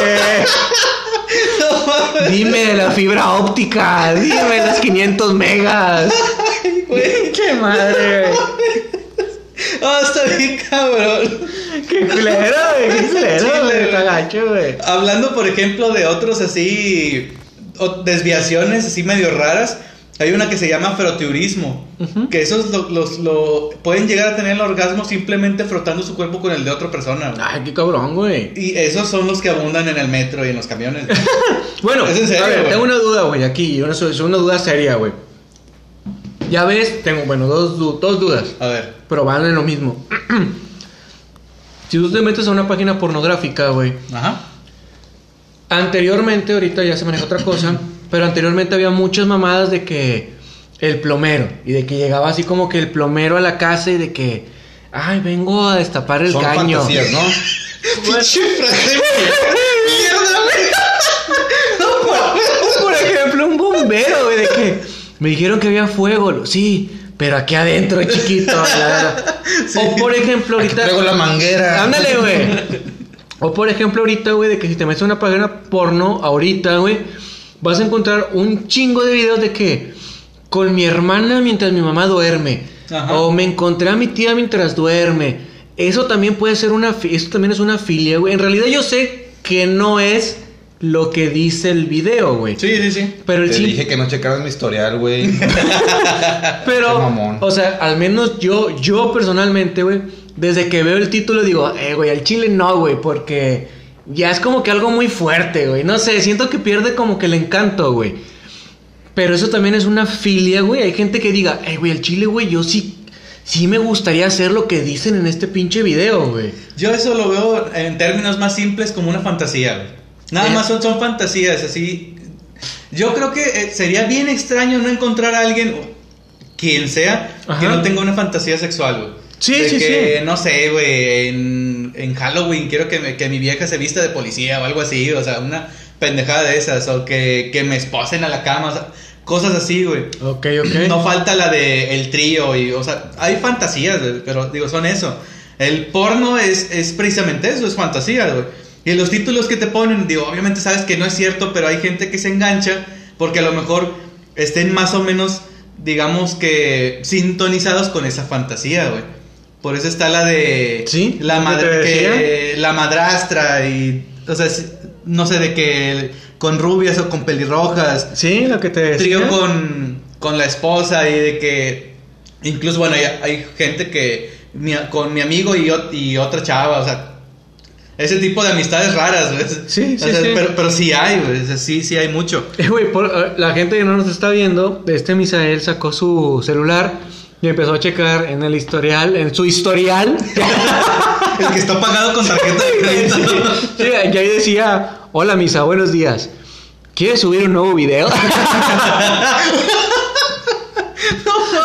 Dime de la fibra óptica, dime las 500 megas. ¡Qué madre! Oh, está bien cabrón. ¡Qué culero, güey! ¡Qué culero, güey! güey. Está gacho, güey. Hablando, por ejemplo, de otros así, desviaciones así medio raras, hay una que se llama frotiurismo, que esos lo, los, lo, pueden llegar a tener el orgasmo simplemente frotando su cuerpo con el de otra persona. güey. Ay, qué cabrón, güey. Y esos son los que abundan en el metro y en los camiones. güey. Bueno, ¿Es en serio, a ver, güey? tengo una duda, güey, aquí. Una, es una duda seria, güey. Ya ves, tengo, bueno, dos, dos dudas. A ver. Pero van en lo mismo. si tú te metes a una página pornográfica, güey. Ajá. Anteriormente, ahorita ya se maneja otra cosa. Pero anteriormente había muchas mamadas de que el plomero. Y de que llegaba así como que el plomero a la casa y de que. Ay, vengo a destapar el Son caño. fantasías, ¿no? Pinche frase. ¡Mierda, güey! O por ejemplo, un bombero, güey, de que me dijeron que había fuego. Sí, pero aquí adentro, chiquito. O por ejemplo, Aquí ahorita. traigo la manguera. Ándale, güey. O por ejemplo, ahorita, güey, de que si te metes una página porno, ahorita, güey, vas a encontrar un chingo de videos de que con mi hermana mientras mi mamá duerme. Ajá. O me encontré a mi tía mientras duerme. Eso también puede ser una. Eso también es una filia, güey. En realidad, yo sé que no es lo que dice el video, güey. Sí, sí, sí. Pero el Te dije que no checaras mi historial, güey. Pero, o sea, al menos yo, yo personalmente, güey, desde que veo el título digo, eh, güey, al chile no, güey, porque ya es como que algo muy fuerte, güey. No sé, siento que pierde como que el encanto, güey. Pero eso también es una filia, güey. Hay gente que diga, eh, güey, al chile, güey, yo sí, sí me gustaría hacer lo que dicen en este pinche video, güey. Yo eso lo veo en términos más simples como una fantasía, güey. Nada Eh. más son, son fantasías, así. Yo creo que eh, sería bien extraño no encontrar a alguien, quien sea, Ajá. que no tenga una fantasía sexual, güey. Sí, De sí, que, sí. no sé, güey, en, en Halloween quiero que, me- que mi vieja se vista de policía o algo así, o sea, una pendejada de esas, o que, que me esposen a la cama, o sea, cosas así, güey. Ok, ok. No falta la de el trío y, o sea, hay fantasías, güey, pero digo, son eso. El porno es, es precisamente eso, es fantasía, güey. Y los títulos que te ponen, digo, obviamente sabes que no es cierto, pero hay gente que se engancha porque a lo mejor estén más o menos, digamos que sintonizados con esa fantasía, güey. Por eso está la de Sí, la madre que la madrastra y o sea, no sé de que con rubias o con pelirrojas, Sí, lo que te decía. trío con, con la esposa y de que incluso bueno hay, hay gente que mi- con mi amigo y, y otra chava o sea ese tipo de amistades raras güey. Sí, O sí, sea, sí. pero pero sí hay güey, o sea, sí sí hay mucho Eh, güey, por- eh, la gente que no nos está viendo, este Misael sacó su celular y empezó a checar en el historial, en su historial. el que está pagado con tarjeta de crédito Sí, y ahí decía, hola Misa, buenos días. ¿Quieres subir un nuevo video?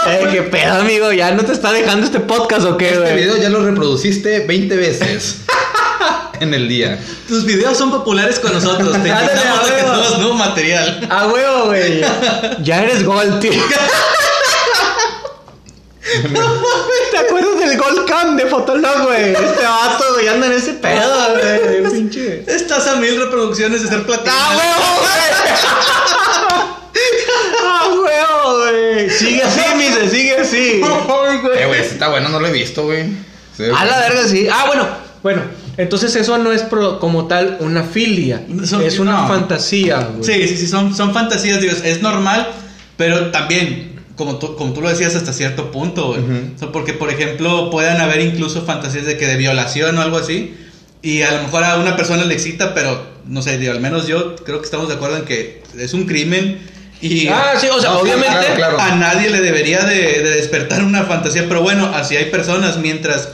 eh, qué pedo, amigo, ya no te está dejando este podcast o qué, Este güey. video ya lo reproduciste 20 veces en el día. tus videos son populares con nosotros te Ándale, a que subas nuevo material A huevo, güey. Ya eres gol, tío. ¿Te acuerdas del Gold Cam de Fotolog, güey? Este vato, güey, anda en ese pedo, güey. Pinche. estás a mil reproducciones de ser platino ¡Ah, huevo, güey! ¡Ah, huevo, güey! Sigue así, Mise, sigue así. Eh, güey, sí está bueno, no lo he visto, güey. Sí, A la verga, sí. Ah, bueno, bueno. Entonces eso no es pro- como tal una filia. Son- es una no. fantasía, güey. Sí, sí, sí, son, son fantasías, digo, es normal, pero también, como tú, como tú lo decías, hasta cierto punto, güey. O sea, porque, por ejemplo, puedan haber incluso fantasías de que de violación o algo así, y a lo mejor a una persona le excita, pero, no sé, digo, al menos yo creo que estamos de acuerdo en que es un crimen y... Ah, sí, o sea, No, obviamente. claro, claro. A nadie le debería de, de despertar una fantasía, pero bueno, así hay personas, mientras,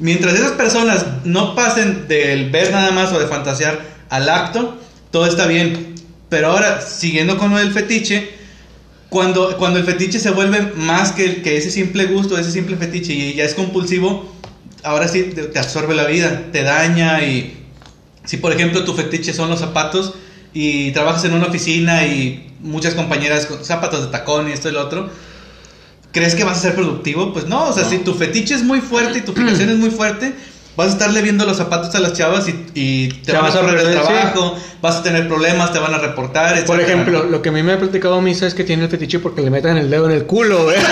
mientras esas personas no pasen del ver nada más o de fantasear al acto, todo está bien. Pero ahora, siguiendo con lo del fetiche, cuando, cuando el fetiche se vuelve más que, ese simple gusto, ese simple fetiche y ya es compulsivo, ahora sí te, te absorbe la vida, te daña y si por ejemplo tu fetiche son los zapatos y trabajas en una oficina y muchas compañeras con zapatos de tacón y esto y lo otro, ¿crees que vas a ser productivo? Pues no, o sea, No. si tu fetiche es muy fuerte y tu fijación es muy fuerte, vas a estarle viendo los zapatos a las chavas y, y te Te van vas a correr el sí. trabajo, vas a tener problemas, te van a reportar, Por etcétera. ejemplo, lo que a mí me ha platicado Misa es que tiene el fetiche porque le metan el dedo en el culo, güey.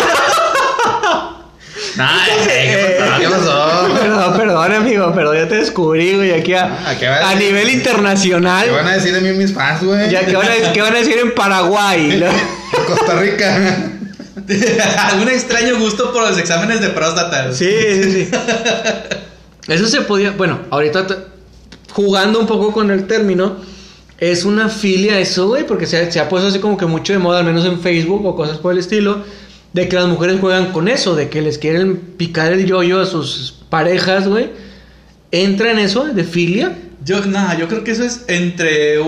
¿qué pasó? ¿Qué pasó? Perdón, perdón, amigo, pero ya te descubrí, güey, aquí a, Ah, ¿qué va a a decir? nivel internacional. ¿Qué van a decir de mí mis fans, güey? Ya, ¿qué van, a, qué van a decir en Paraguay? Costa Rica. Un extraño gusto por los exámenes de próstata. Sí, sí, sí. Eso se podía. Bueno, ahorita jugando un poco con el término, es una filia eso, güey, porque se, se ha puesto así como que mucho de moda, al menos en Facebook o cosas por el estilo, de que las mujeres juegan con eso, de que les quieren picar el yoyo a sus parejas, güey. ¿Entra en eso de filia? Yo, nada, yo creo que eso es entre.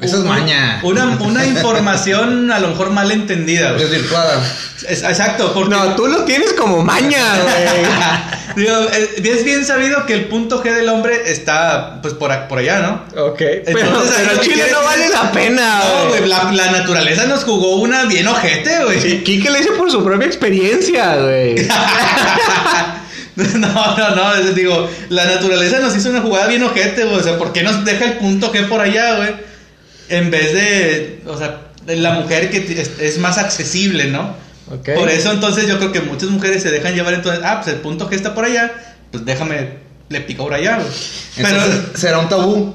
Eso es maña. Una, una información a lo mejor mal entendida. güey. Es virtuada. Es- exacto, porque. No, tú lo tienes como maña, güey. Digo, es, es bien sabido que el punto G del hombre está pues por, a- por allá, ¿no? ok. Pero, Entonces, pero Chile no vale la pena, No, güey. la, la naturaleza nos jugó una bien ojete, güey. Sí, Kike le dice por su propia experiencia, güey. No, no, no, digo, la naturaleza nos hizo una jugada bien ojete, güey. O sea, ¿por qué nos deja el punto G por allá, güey? En vez de, o sea, la mujer que es, más accesible, ¿no? Por eso entonces yo creo que muchas mujeres se dejan llevar entonces, ah, pues el punto G está por allá, pues déjame, le pico por allá. Pero, Entonces, será un tabú.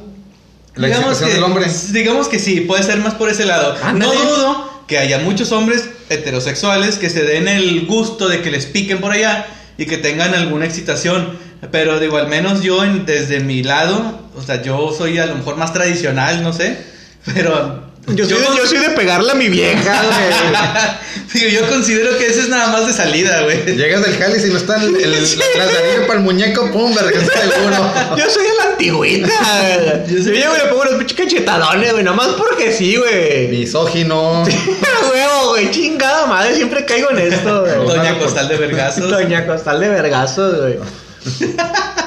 La digamos excitación que, del hombre. Digamos que sí, puede ser más por ese lado. No dudo que haya muchos hombres heterosexuales que se den el gusto de que les piquen por allá y que tengan alguna excitación. Pero digo, al menos yo en- desde mi lado, o sea, yo soy a lo mejor más tradicional, no sé. Pero Yo soy, de, yo soy de pegarle a mi vieja, güey. yo considero que ese es nada más de salida, güey. Llegas del jale y si no está el, el, la salida para el muñeco, pum, verga, seguro. Yo soy de la antigüita. Yo, soy- güey, le pongo unos pinches cachetadones, güey. Nomás porque sí, güey. Misógino. Huevo, güey. Chingada madre. Siempre caigo en esto, güey. Doña Costal de Vergazos. Doña Costal de vergazos, güey.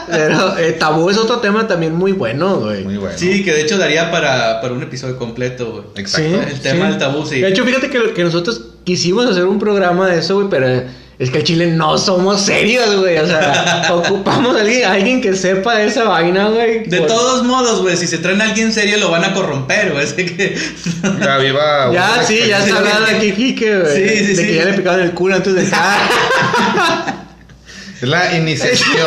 Pero eh, tabú es otro tema también muy bueno, güey. Muy bueno. Sí, que de hecho daría para, para un episodio completo, güey. Exacto. El tema del tabú, sí. De hecho, fíjate que, que nosotros quisimos hacer un programa de eso, güey, pero es que al Chile no somos serios, güey. O sea, ocupamos a alguien, a alguien que sepa esa vaina, güey. De Por- todos modos, güey, si se traen a alguien serio lo van a corromper, güey. Así que. Ya viva. Ya, sí, ya está hablando aquí, Quique, güey. Sí, sí, de sí. que ya le picaban el culo antes de entrar. Es la iniciación.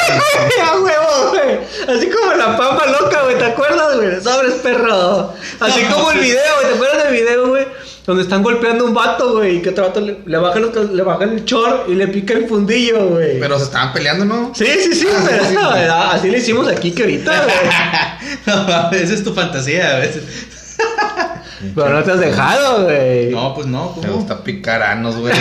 ¡A huevo, güey! Así como la papa loca, güey, ¿te acuerdas, güey? Sobres, perro. Así No, como el video, güey, ¿te acuerdas del video, güey? Donde están golpeando a un vato, güey, y que otro vato le, le bajan los- le bajan el chor y le pica el fundillo, güey. Pero se estaban peleando, ¿no? Sí, sí, sí, Ah, pero sí. ¿verdad? así le hicimos aquí que ahorita, güey. no, mames, esa es tu fantasía, güey. Pero no te has dejado, güey. No, pues no, Me ¿cómo? gusta picar anos, güey.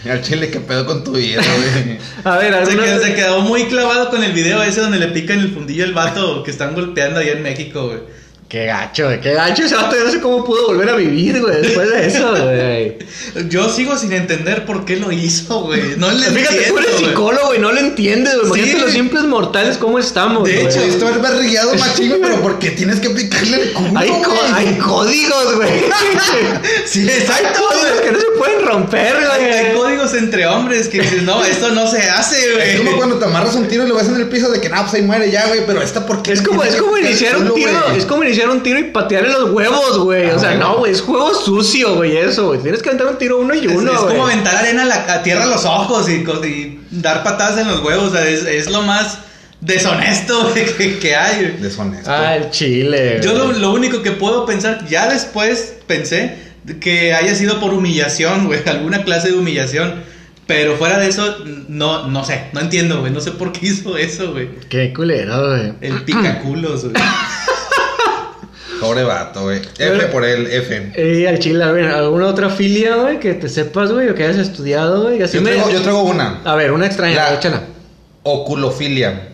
Al chile, ¿qué pedo con tu vida, güey? A ver, Se alguna quedó, se quedó muy clavado con el video ese donde le pican el fundillo al vato que están golpeando allá en México, güey. Qué gacho, güey, qué gacho ese vato. Yo no sé cómo pudo volver a vivir, güey, después de eso, güey. Yo sigo sin entender por qué lo hizo, güey. No le Fíjate, tú entiendo, eres güey. psicólogo y no lo entiendes, güey. Sí. Imagínate los simples mortales cómo estamos, De güey. hecho, Pudiste haber barrillado machín, pero ¿por qué tienes que picarle el culo, hay, co- güey? hay códigos, güey. Sí, hay exacto, códigos güey. que no se pueden romper, Hay, hay güey. códigos entre hombres que dices, no, esto no se hace, güey. Es como cuando te amarras un tiro y lo ves en el piso de que, no, pues ahí muere ya, güey. Pero esta, ¿por qué? Es como, es como iniciar un tiro, güey? es como iniciar un tiro y patearle los huevos, güey. Ah, o sea, huevo. no, güey, es juego sucio, güey, eso, güey. Tienes que aventar un tiro uno y Es, uno, es güey. como aventar arena a, la, a tierra a los ojos y, y dar patadas en los huevos. O sea, es, es lo más deshonesto güey, que, que hay. Deshonesto. Ah, el chile. Yo lo, lo único que puedo pensar, ya después pensé que haya sido por humillación, güey, alguna clase de humillación. Pero fuera de eso, no, no sé, no entiendo, güey, no sé por qué hizo eso, güey. Qué culero, güey. El picaculos, güey. Pobre vato, güey. F por el F. Eh, al chile, a ver, ¿alguna otra filia, güey, que te sepas, güey, o que hayas estudiado, güey? Yo me- traigo, yo traigo una. A ver, una extraña, La- échala. Oculofilia.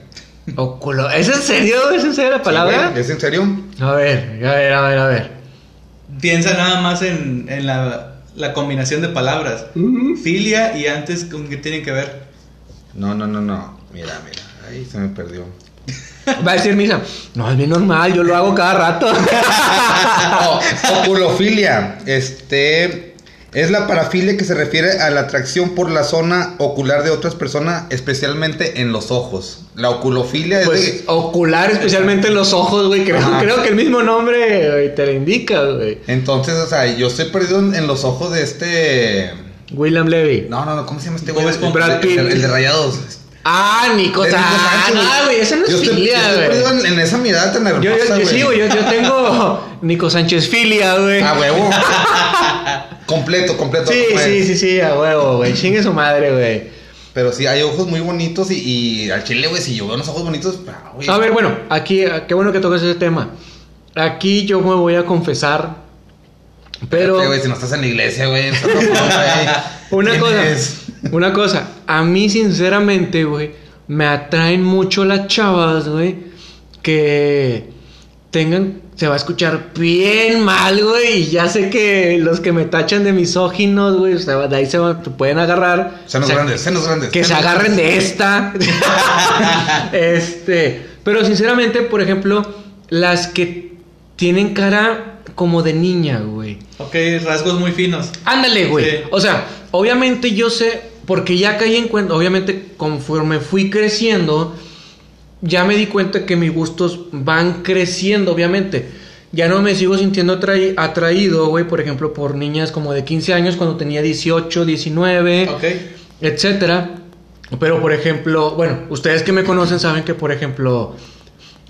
Oculo. ¿Es en serio? ¿Es en serio la palabra? Sí, güey, ¿Es en serio? a ver, a ver, a ver, a ver. Piensa nada más en, en la, la combinación de palabras. Filia y antes, ¿con qué tienen que ver? No, no, no, no. Mira, mira. Ahí se me perdió. Va a decir Misa, no, es bien normal, yo lo hago cada rato. Oculofilia. Este. Es la parafilia que se refiere a la atracción por la zona ocular de otras personas, especialmente en los ojos. La oculofilia es Pues de- ocular, especialmente en los ojos, güey. Creo, que el mismo nombre güey, te lo indica, güey. Entonces, o sea, yo estoy perdido en, en los ojos de este. William Levy. No, no, no, ¿cómo se llama este güey? Brad Pitt. el- el de rayados. Ah, Nico De Nico Sánchez. Ah, güey, ese no Yo es yo filia, güey. en, en esa mirada tan Yo, hermosa, yo, yo sí, güey, yo, yo tengo Nico Sánchez filia, güey. A huevo. completo, completo. Sí, como sí, sí, sí, a huevo, güey. Chingue su madre, güey. Pero sí, hay ojos muy bonitos y, y al chile, güey, si yo veo unos ojos bonitos, ah, güey. A ver, bueno, aquí, ah, qué bueno que tocas ese tema. Aquí yo me voy a confesar, pero Espérate, güey, si no estás en la iglesia, güey. no, una ¿Quién cosa, es? Una cosa, a mí sinceramente, güey, me atraen mucho las chavas, güey, que tengan, se va a escuchar bien mal, güey, y ya sé que los que me tachan de misóginos, güey, o sea, de ahí se van- te pueden agarrar. Senos O sea, grandes, senos grandes. que se agarren grandes. de esta. este, pero sinceramente, por ejemplo, las que tienen cara como de niña, güey. Ok, rasgos muy finos. Ándale, güey. Sí. O sea, obviamente yo sé, porque ya caí en cuenta, obviamente conforme fui creciendo, ya me di cuenta que mis gustos van creciendo, obviamente. Ya no me sigo sintiendo atrai- atraído, güey, por ejemplo, por niñas como de 15 años cuando tenía 18, 19 Ok. etcétera. Pero por ejemplo, bueno, ustedes que me conocen saben que por ejemplo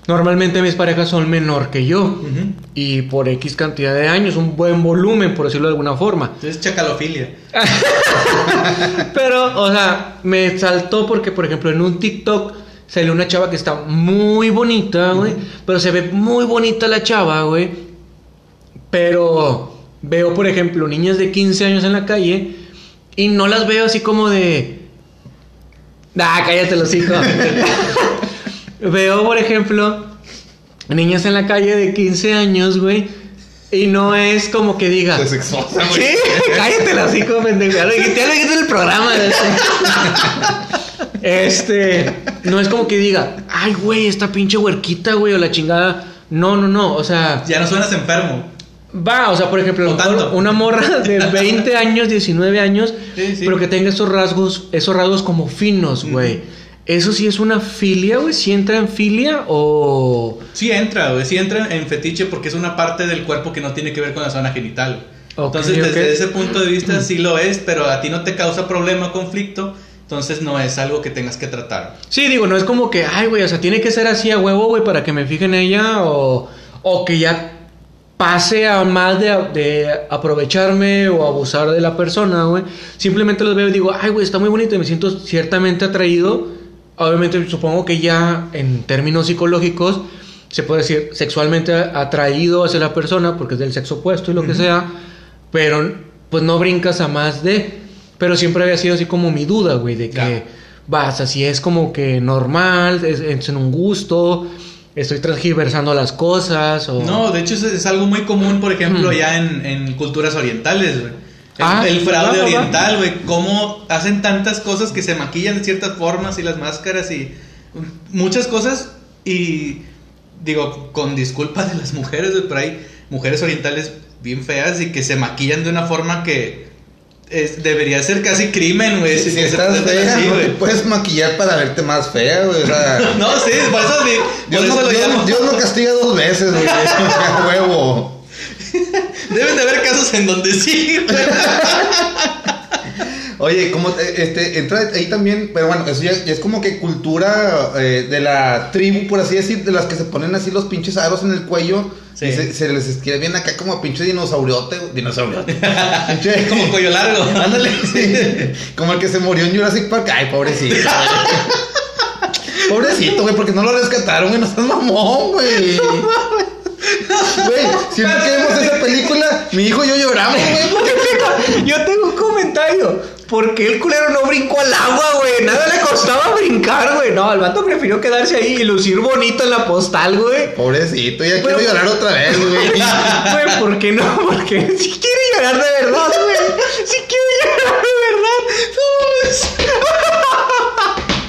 Normalmente mis parejas son menor que yo. Y por X cantidad de años, un buen volumen, por decirlo de alguna forma. Entonces, chacalofilia. Pero, o sea, me saltó porque, por ejemplo, en un TikTok salió una chava que está muy bonita, güey. Pero se ve muy bonita la chava, güey. Pero veo, por ejemplo, niñas de 15 años en la calle y no las veo así como de. Ah, cállate los hijos. veo, por ejemplo, niñas en la calle de 15 años, güey. Y no es como que diga. Sexosa, güey. Sí, cállate los hijos, pendejo. Ya lo dijiste, en el programa. Este, no es como que diga, ay, güey, esta pinche huerquita, güey, o la chingada. No, no, no, o sea, Ya no suenas enfermo. va, o sea, por ejemplo, una morra de 20 años, 19 años, Sí, sí. pero que tenga esos rasgos, esos rasgos como finos, güey. ¿Eso sí es una filia, güey? ¿Sí entra en filia o...? Sí entra, güey. Sí entra en fetiche porque es una parte del cuerpo que no tiene que ver con la zona genital. Ok, entonces, desde ese punto de vista sí lo es, pero a ti no te causa problema conflicto. Entonces no es algo que tengas que tratar. Sí, digo, no es como que, ay, güey, o sea, tiene que ser así a huevo, güey, para que me fije en ella o, o que ya pase a más de, de aprovecharme o abusar de la persona, güey. Simplemente los veo y digo, ay, güey, está muy bonito y me siento ciertamente atraído. Obviamente, supongo que ya en términos psicológicos se puede decir sexualmente atraído hacia la persona porque es del sexo opuesto y lo que sea, pero pues no brincas a más de. Pero siempre había sido así como mi duda, güey, de que vas, así es como que normal, es, es en un gusto, estoy transgiversando las cosas o... No, de hecho es, es algo muy común, por ejemplo, ya en, en culturas orientales, güey. El, Ah, el fraude va, oriental, güey. Cómo hacen tantas cosas que se maquillan de ciertas formas y las máscaras y muchas cosas. Y digo, con disculpa de las mujeres, güey, pero hay mujeres orientales bien feas y que se maquillan de una forma que es- debería ser casi crimen, güey. Si, si se estás fea, así, no te güey. puedes maquillar para verte más fea, güey. O sea, No, sí, por eso, di- Dios, por eso no, lo Dios- castiga dos veces, güey. A huevo. Deben de haber casos en donde sí, güey. Oye, como este, entra ahí también, pero bueno, eso ya, ya es como que cultura eh, de la tribu, por así decir, de las que se ponen así los pinches aros en el cuello. Sí. Y se, se les escribe bien acá como pinche dinosauriote. Dinosauriote. Pinche- Como cuello largo. Ándale, sí. Como el que se murió en Jurassic Park. Ay, pobrecito. pobrecito, güey, porque no lo rescataron, güey. No seas mamón, güey. Güey, siempre que vemos esa película, mi hijo y yo lloramos, güey. porque- Yo tengo un comentario. ¿Por qué el culero no brincó al agua, güey? Nada le costaba brincar, güey. No, el vato prefirió quedarse ahí y lucir bonito en la postal, güey. Pobrecito, ya quiero llorar otra vez, güey. Güey, ¿por qué no? Porque si quiere llorar de verdad, güey. Si quiere llorar de verdad.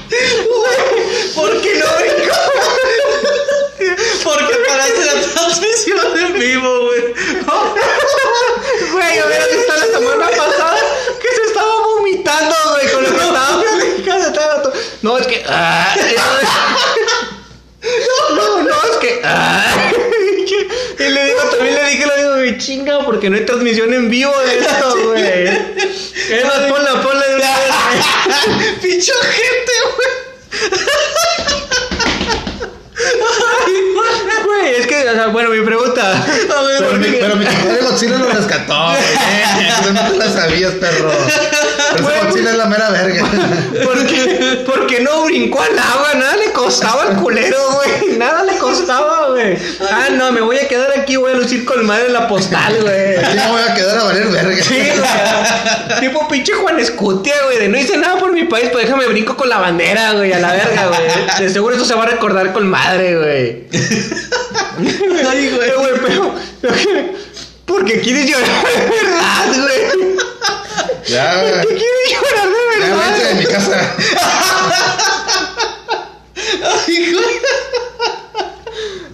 Güey, ¿Por qué no brincó? Porque paraste la transmisión en vivo, güey. Güey, a ver, visto la semana pasada que se estaba vomitando, güey, con lo que estaba platicando. estaba to- No, es que. Ah, no, no, es que. ah. Y le digo, también le dije lo mismo, güey, chinga, porque no hay transmisión en vivo de esto, güey. Es más, ponla, ponla de una vez, güey. Pinche gente, güey. Güey, es que, o sea, bueno, mi pregunta. A ver, Pero ¿por mi, pero mi compadre Godzilla lo rescató, güey. No te la sabías, perro. Pero es la mera verga. Porque, porque no brincó al agua, nada le costaba al culero, güey. Nada le costaba, güey. Ah, no, me voy a quedar aquí, voy a lucir con madre en la postal, güey. Aquí me voy a quedar a valer verga. Sí, güey. Tipo pinche Juan Escutia, güey. De no hice nada por mi país, pues déjame brinco con la bandera, güey, a la verga, güey. De seguro eso se va a recordar con madre, güey. Ay, güey. Pero, güey, pero. Porque quieres llorar de verdad, güey. Ya, ¿Por qué quieres llorar de ya verdad? vete de mi casa. Ay, güey.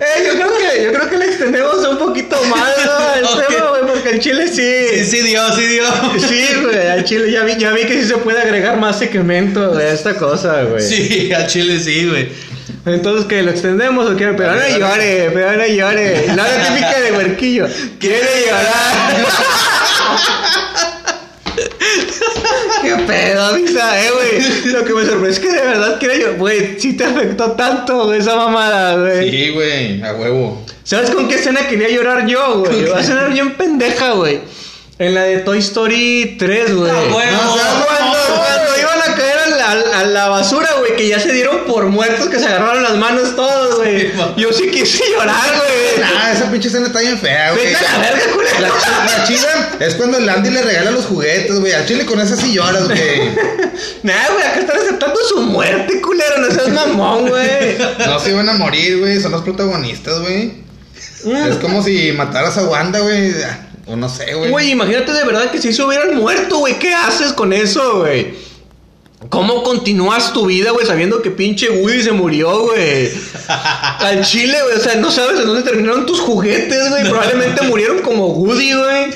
Eh, yo creo que, yo creo que le extendemos un poquito más, ¿no? El Ok. tema, güey, porque el chile Sí, sí. sí dio, sí dio. Sí, güey, al chile ya vi, ya vi que sí se puede agregar más segmento de esta cosa, güey. Sí, a Chile sí, güey. Entonces, ¿qué? ¿Lo extendemos o qué? Pero dale. llore, pero no llore. La típica de huerquillo. Quiere llorar. ¿Qué pedo, Misa? Eh, güey. Lo que me sorprende es que de verdad que yo, güey, sí te afectó tanto esa mamada, güey. Sí, güey, a huevo. ¿Sabes con qué escena quería llorar yo, güey? Va a sonar bien pendeja, güey. En la de Toy Story 3, güey. Ah, güey. No, o sea, cuando, cuando iban a caer a la, basura, güey, que ya se dieron por muertos, que se agarraron las manos todos, güey. Yo sí quise llorar, güey. Ah, esa pinche escena está bien fea, güey. Vete a la verga, culero. La, chi- la chida es cuando el Andy le regala los juguetes, güey. Al chile con esa sí lloras, güey. Nah, güey, acá están aceptando su muerte, culero. No seas mamón, güey. No se iban a morir, güey. Son los protagonistas, güey. Mm. Es como si mataras a Wanda, güey. O no sé, güey. Güey, imagínate de verdad que si se hubieran muerto, güey. ¿Qué haces con eso, güey? ¿Cómo continúas tu vida, güey, sabiendo que pinche Woody se murió, güey? Al chile, güey. O sea, no sabes en dónde terminaron tus juguetes, güey. Probablemente murieron como Woody, güey.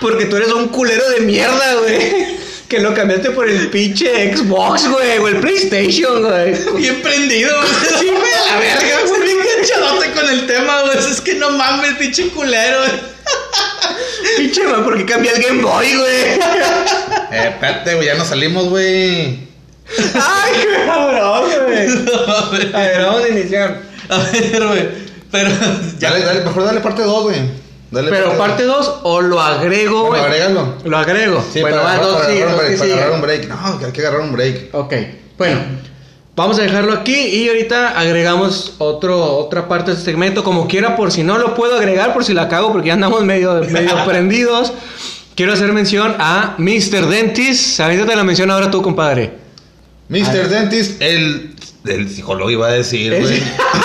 Porque tú eres un culero de mierda, güey. Que lo cambiaste por el pinche Xbox, güey. O el PlayStation, güey. Bien prendido, güey. Sí, güey, a la verga, güey. Bien enganchadote con el tema, güey. Es que no mames, pinche culero, güey. Pinche, güey, ¿por qué cambié el Game Boy, güey? Eh, espérate, güey. Ya nos salimos, güey. Ay, qué cabrón, güey. A ver, vamos a iniciar. A ver, güey. Pero ya. Dale, dale. Mejor dale parte 2, güey. Dale Pero parte 2 o lo agrego, Bueno, agrégalo. Lo agrego. Sí, bueno, para, va, dos, para sí, dos que para agarrar un break. No, que hay que agarrar un break. Ok, bueno. Vamos a dejarlo aquí y ahorita agregamos otro, otra parte de este segmento. Como quiera, por si no lo puedo agregar, por si la cago, porque ya andamos medio, medio prendidos. Quiero hacer mención a Mr. Dentist. Ahorita te la menciono ahora tú, compadre. Mr. Dentist, el, el psicólogo iba a decir, El, güey.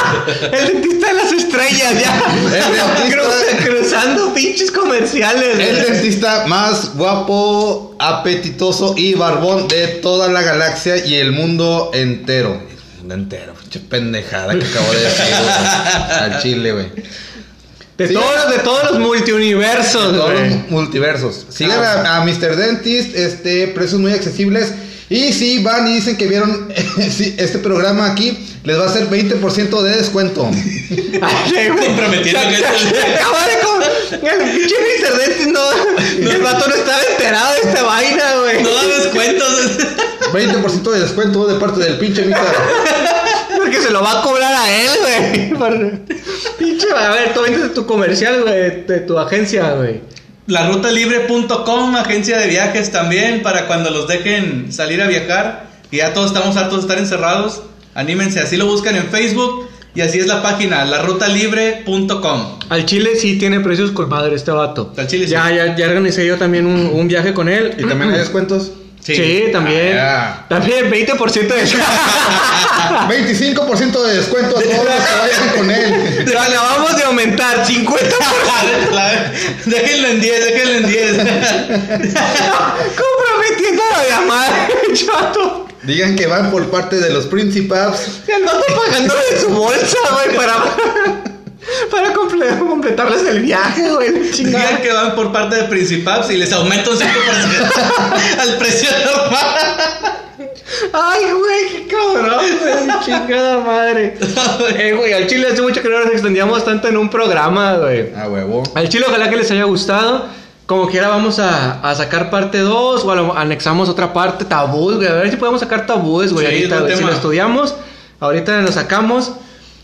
el dentista de las estrellas, ya. El dentista. Cruza- cruzando pinches comerciales. El güey. dentista más guapo, apetitoso y barbón de toda la galaxia y el mundo entero. El mundo entero, pinche pendejada que acabo de decir, güey. Al chile, güey. De, Sí. todos, de todos los multiuniversos, Todos güey. los multiversos. Sigan Ah, a, a Mr. Dentist, este, precios muy accesibles. Y si van y dicen que vieron este programa aquí, les va a hacer 20% de descuento. Comprometiendo que acaba de com- El pinche Mr. No. El vato no estaba enterado de esta vaina, güey. No da descuentos. 20% de descuento de parte del pinche Mr. Porque se lo va a cobrar a él, güey. Pinche, a ver, tú vendes tu comercial, güey, de tu agencia, güey. Larutalibre.com, agencia de viajes también, para cuando los dejen salir a viajar. Que ya todos estamos hartos de estar encerrados. Anímense, así lo buscan en Facebook. Y así es la página, larutalibre.com. Al Chile sí tiene precios con madre este vato. Al Chile sí. ya, ya, ya organicé yo también un, un viaje con él. ¿Y también hay descuentos? Sí, también. Ah, También 20% de 25% de descuento a todos los que vayan con él. Lo acabamos de aumentar 50%. La- déjenlo en 10, déjenlo en 10. Comprometiendo a la llamada, chato. Digan que van por parte de los Principaps. El vato pagando de su bolsa, güey, para, para comple- completarles el viaje, güey. Digan que van por parte de Principaps y les aumento un 5% al precio normal. Ay, güey, qué cabrón, güey. Chingada madre. Eh, güey, al chile hace mucho que no nos extendíamos tanto en un programa, güey. A huevo. Al chile, ojalá que les haya gustado. Como quiera, vamos a, a sacar parte 2 o lo- anexamos otra parte, tabús, güey. A ver si podemos sacar tabús, güey. Sí, ahorita, güey, si lo estudiamos, ahorita lo sacamos.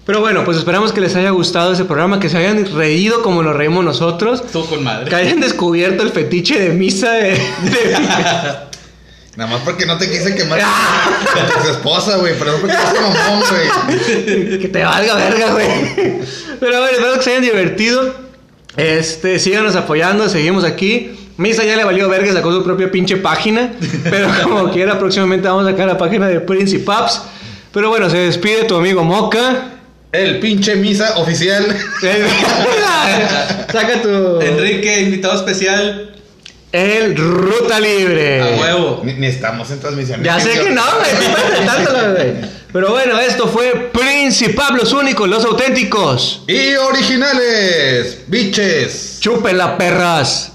Pero bueno, pues esperamos que les haya gustado ese programa, que se hayan reído como nos reímos nosotros. Estuvo con madre. Que hayan descubierto el fetiche de misa de. de- Nada más porque no te quise quemar con tu esposa, güey. Pero no porque eres mamón, güey. que te valga verga, güey. Pero bueno, espero que se hayan divertido. Este, síganos apoyando, seguimos aquí. Misa ya le valió verga, sacó su propia pinche página. Pero como quiera, próximamente vamos a sacar la página de Principaps. Pero bueno, se despide tu amigo Moca. El pinche misa oficial. Saca tu. Enrique, invitado especial. El Ruta Libre. A huevo. Ni, ni estamos en transmisión. Ya sé que no, güey. Pero bueno, esto fue Principap, los únicos, los auténticos. Y originales, biches. Chúpenla, perras.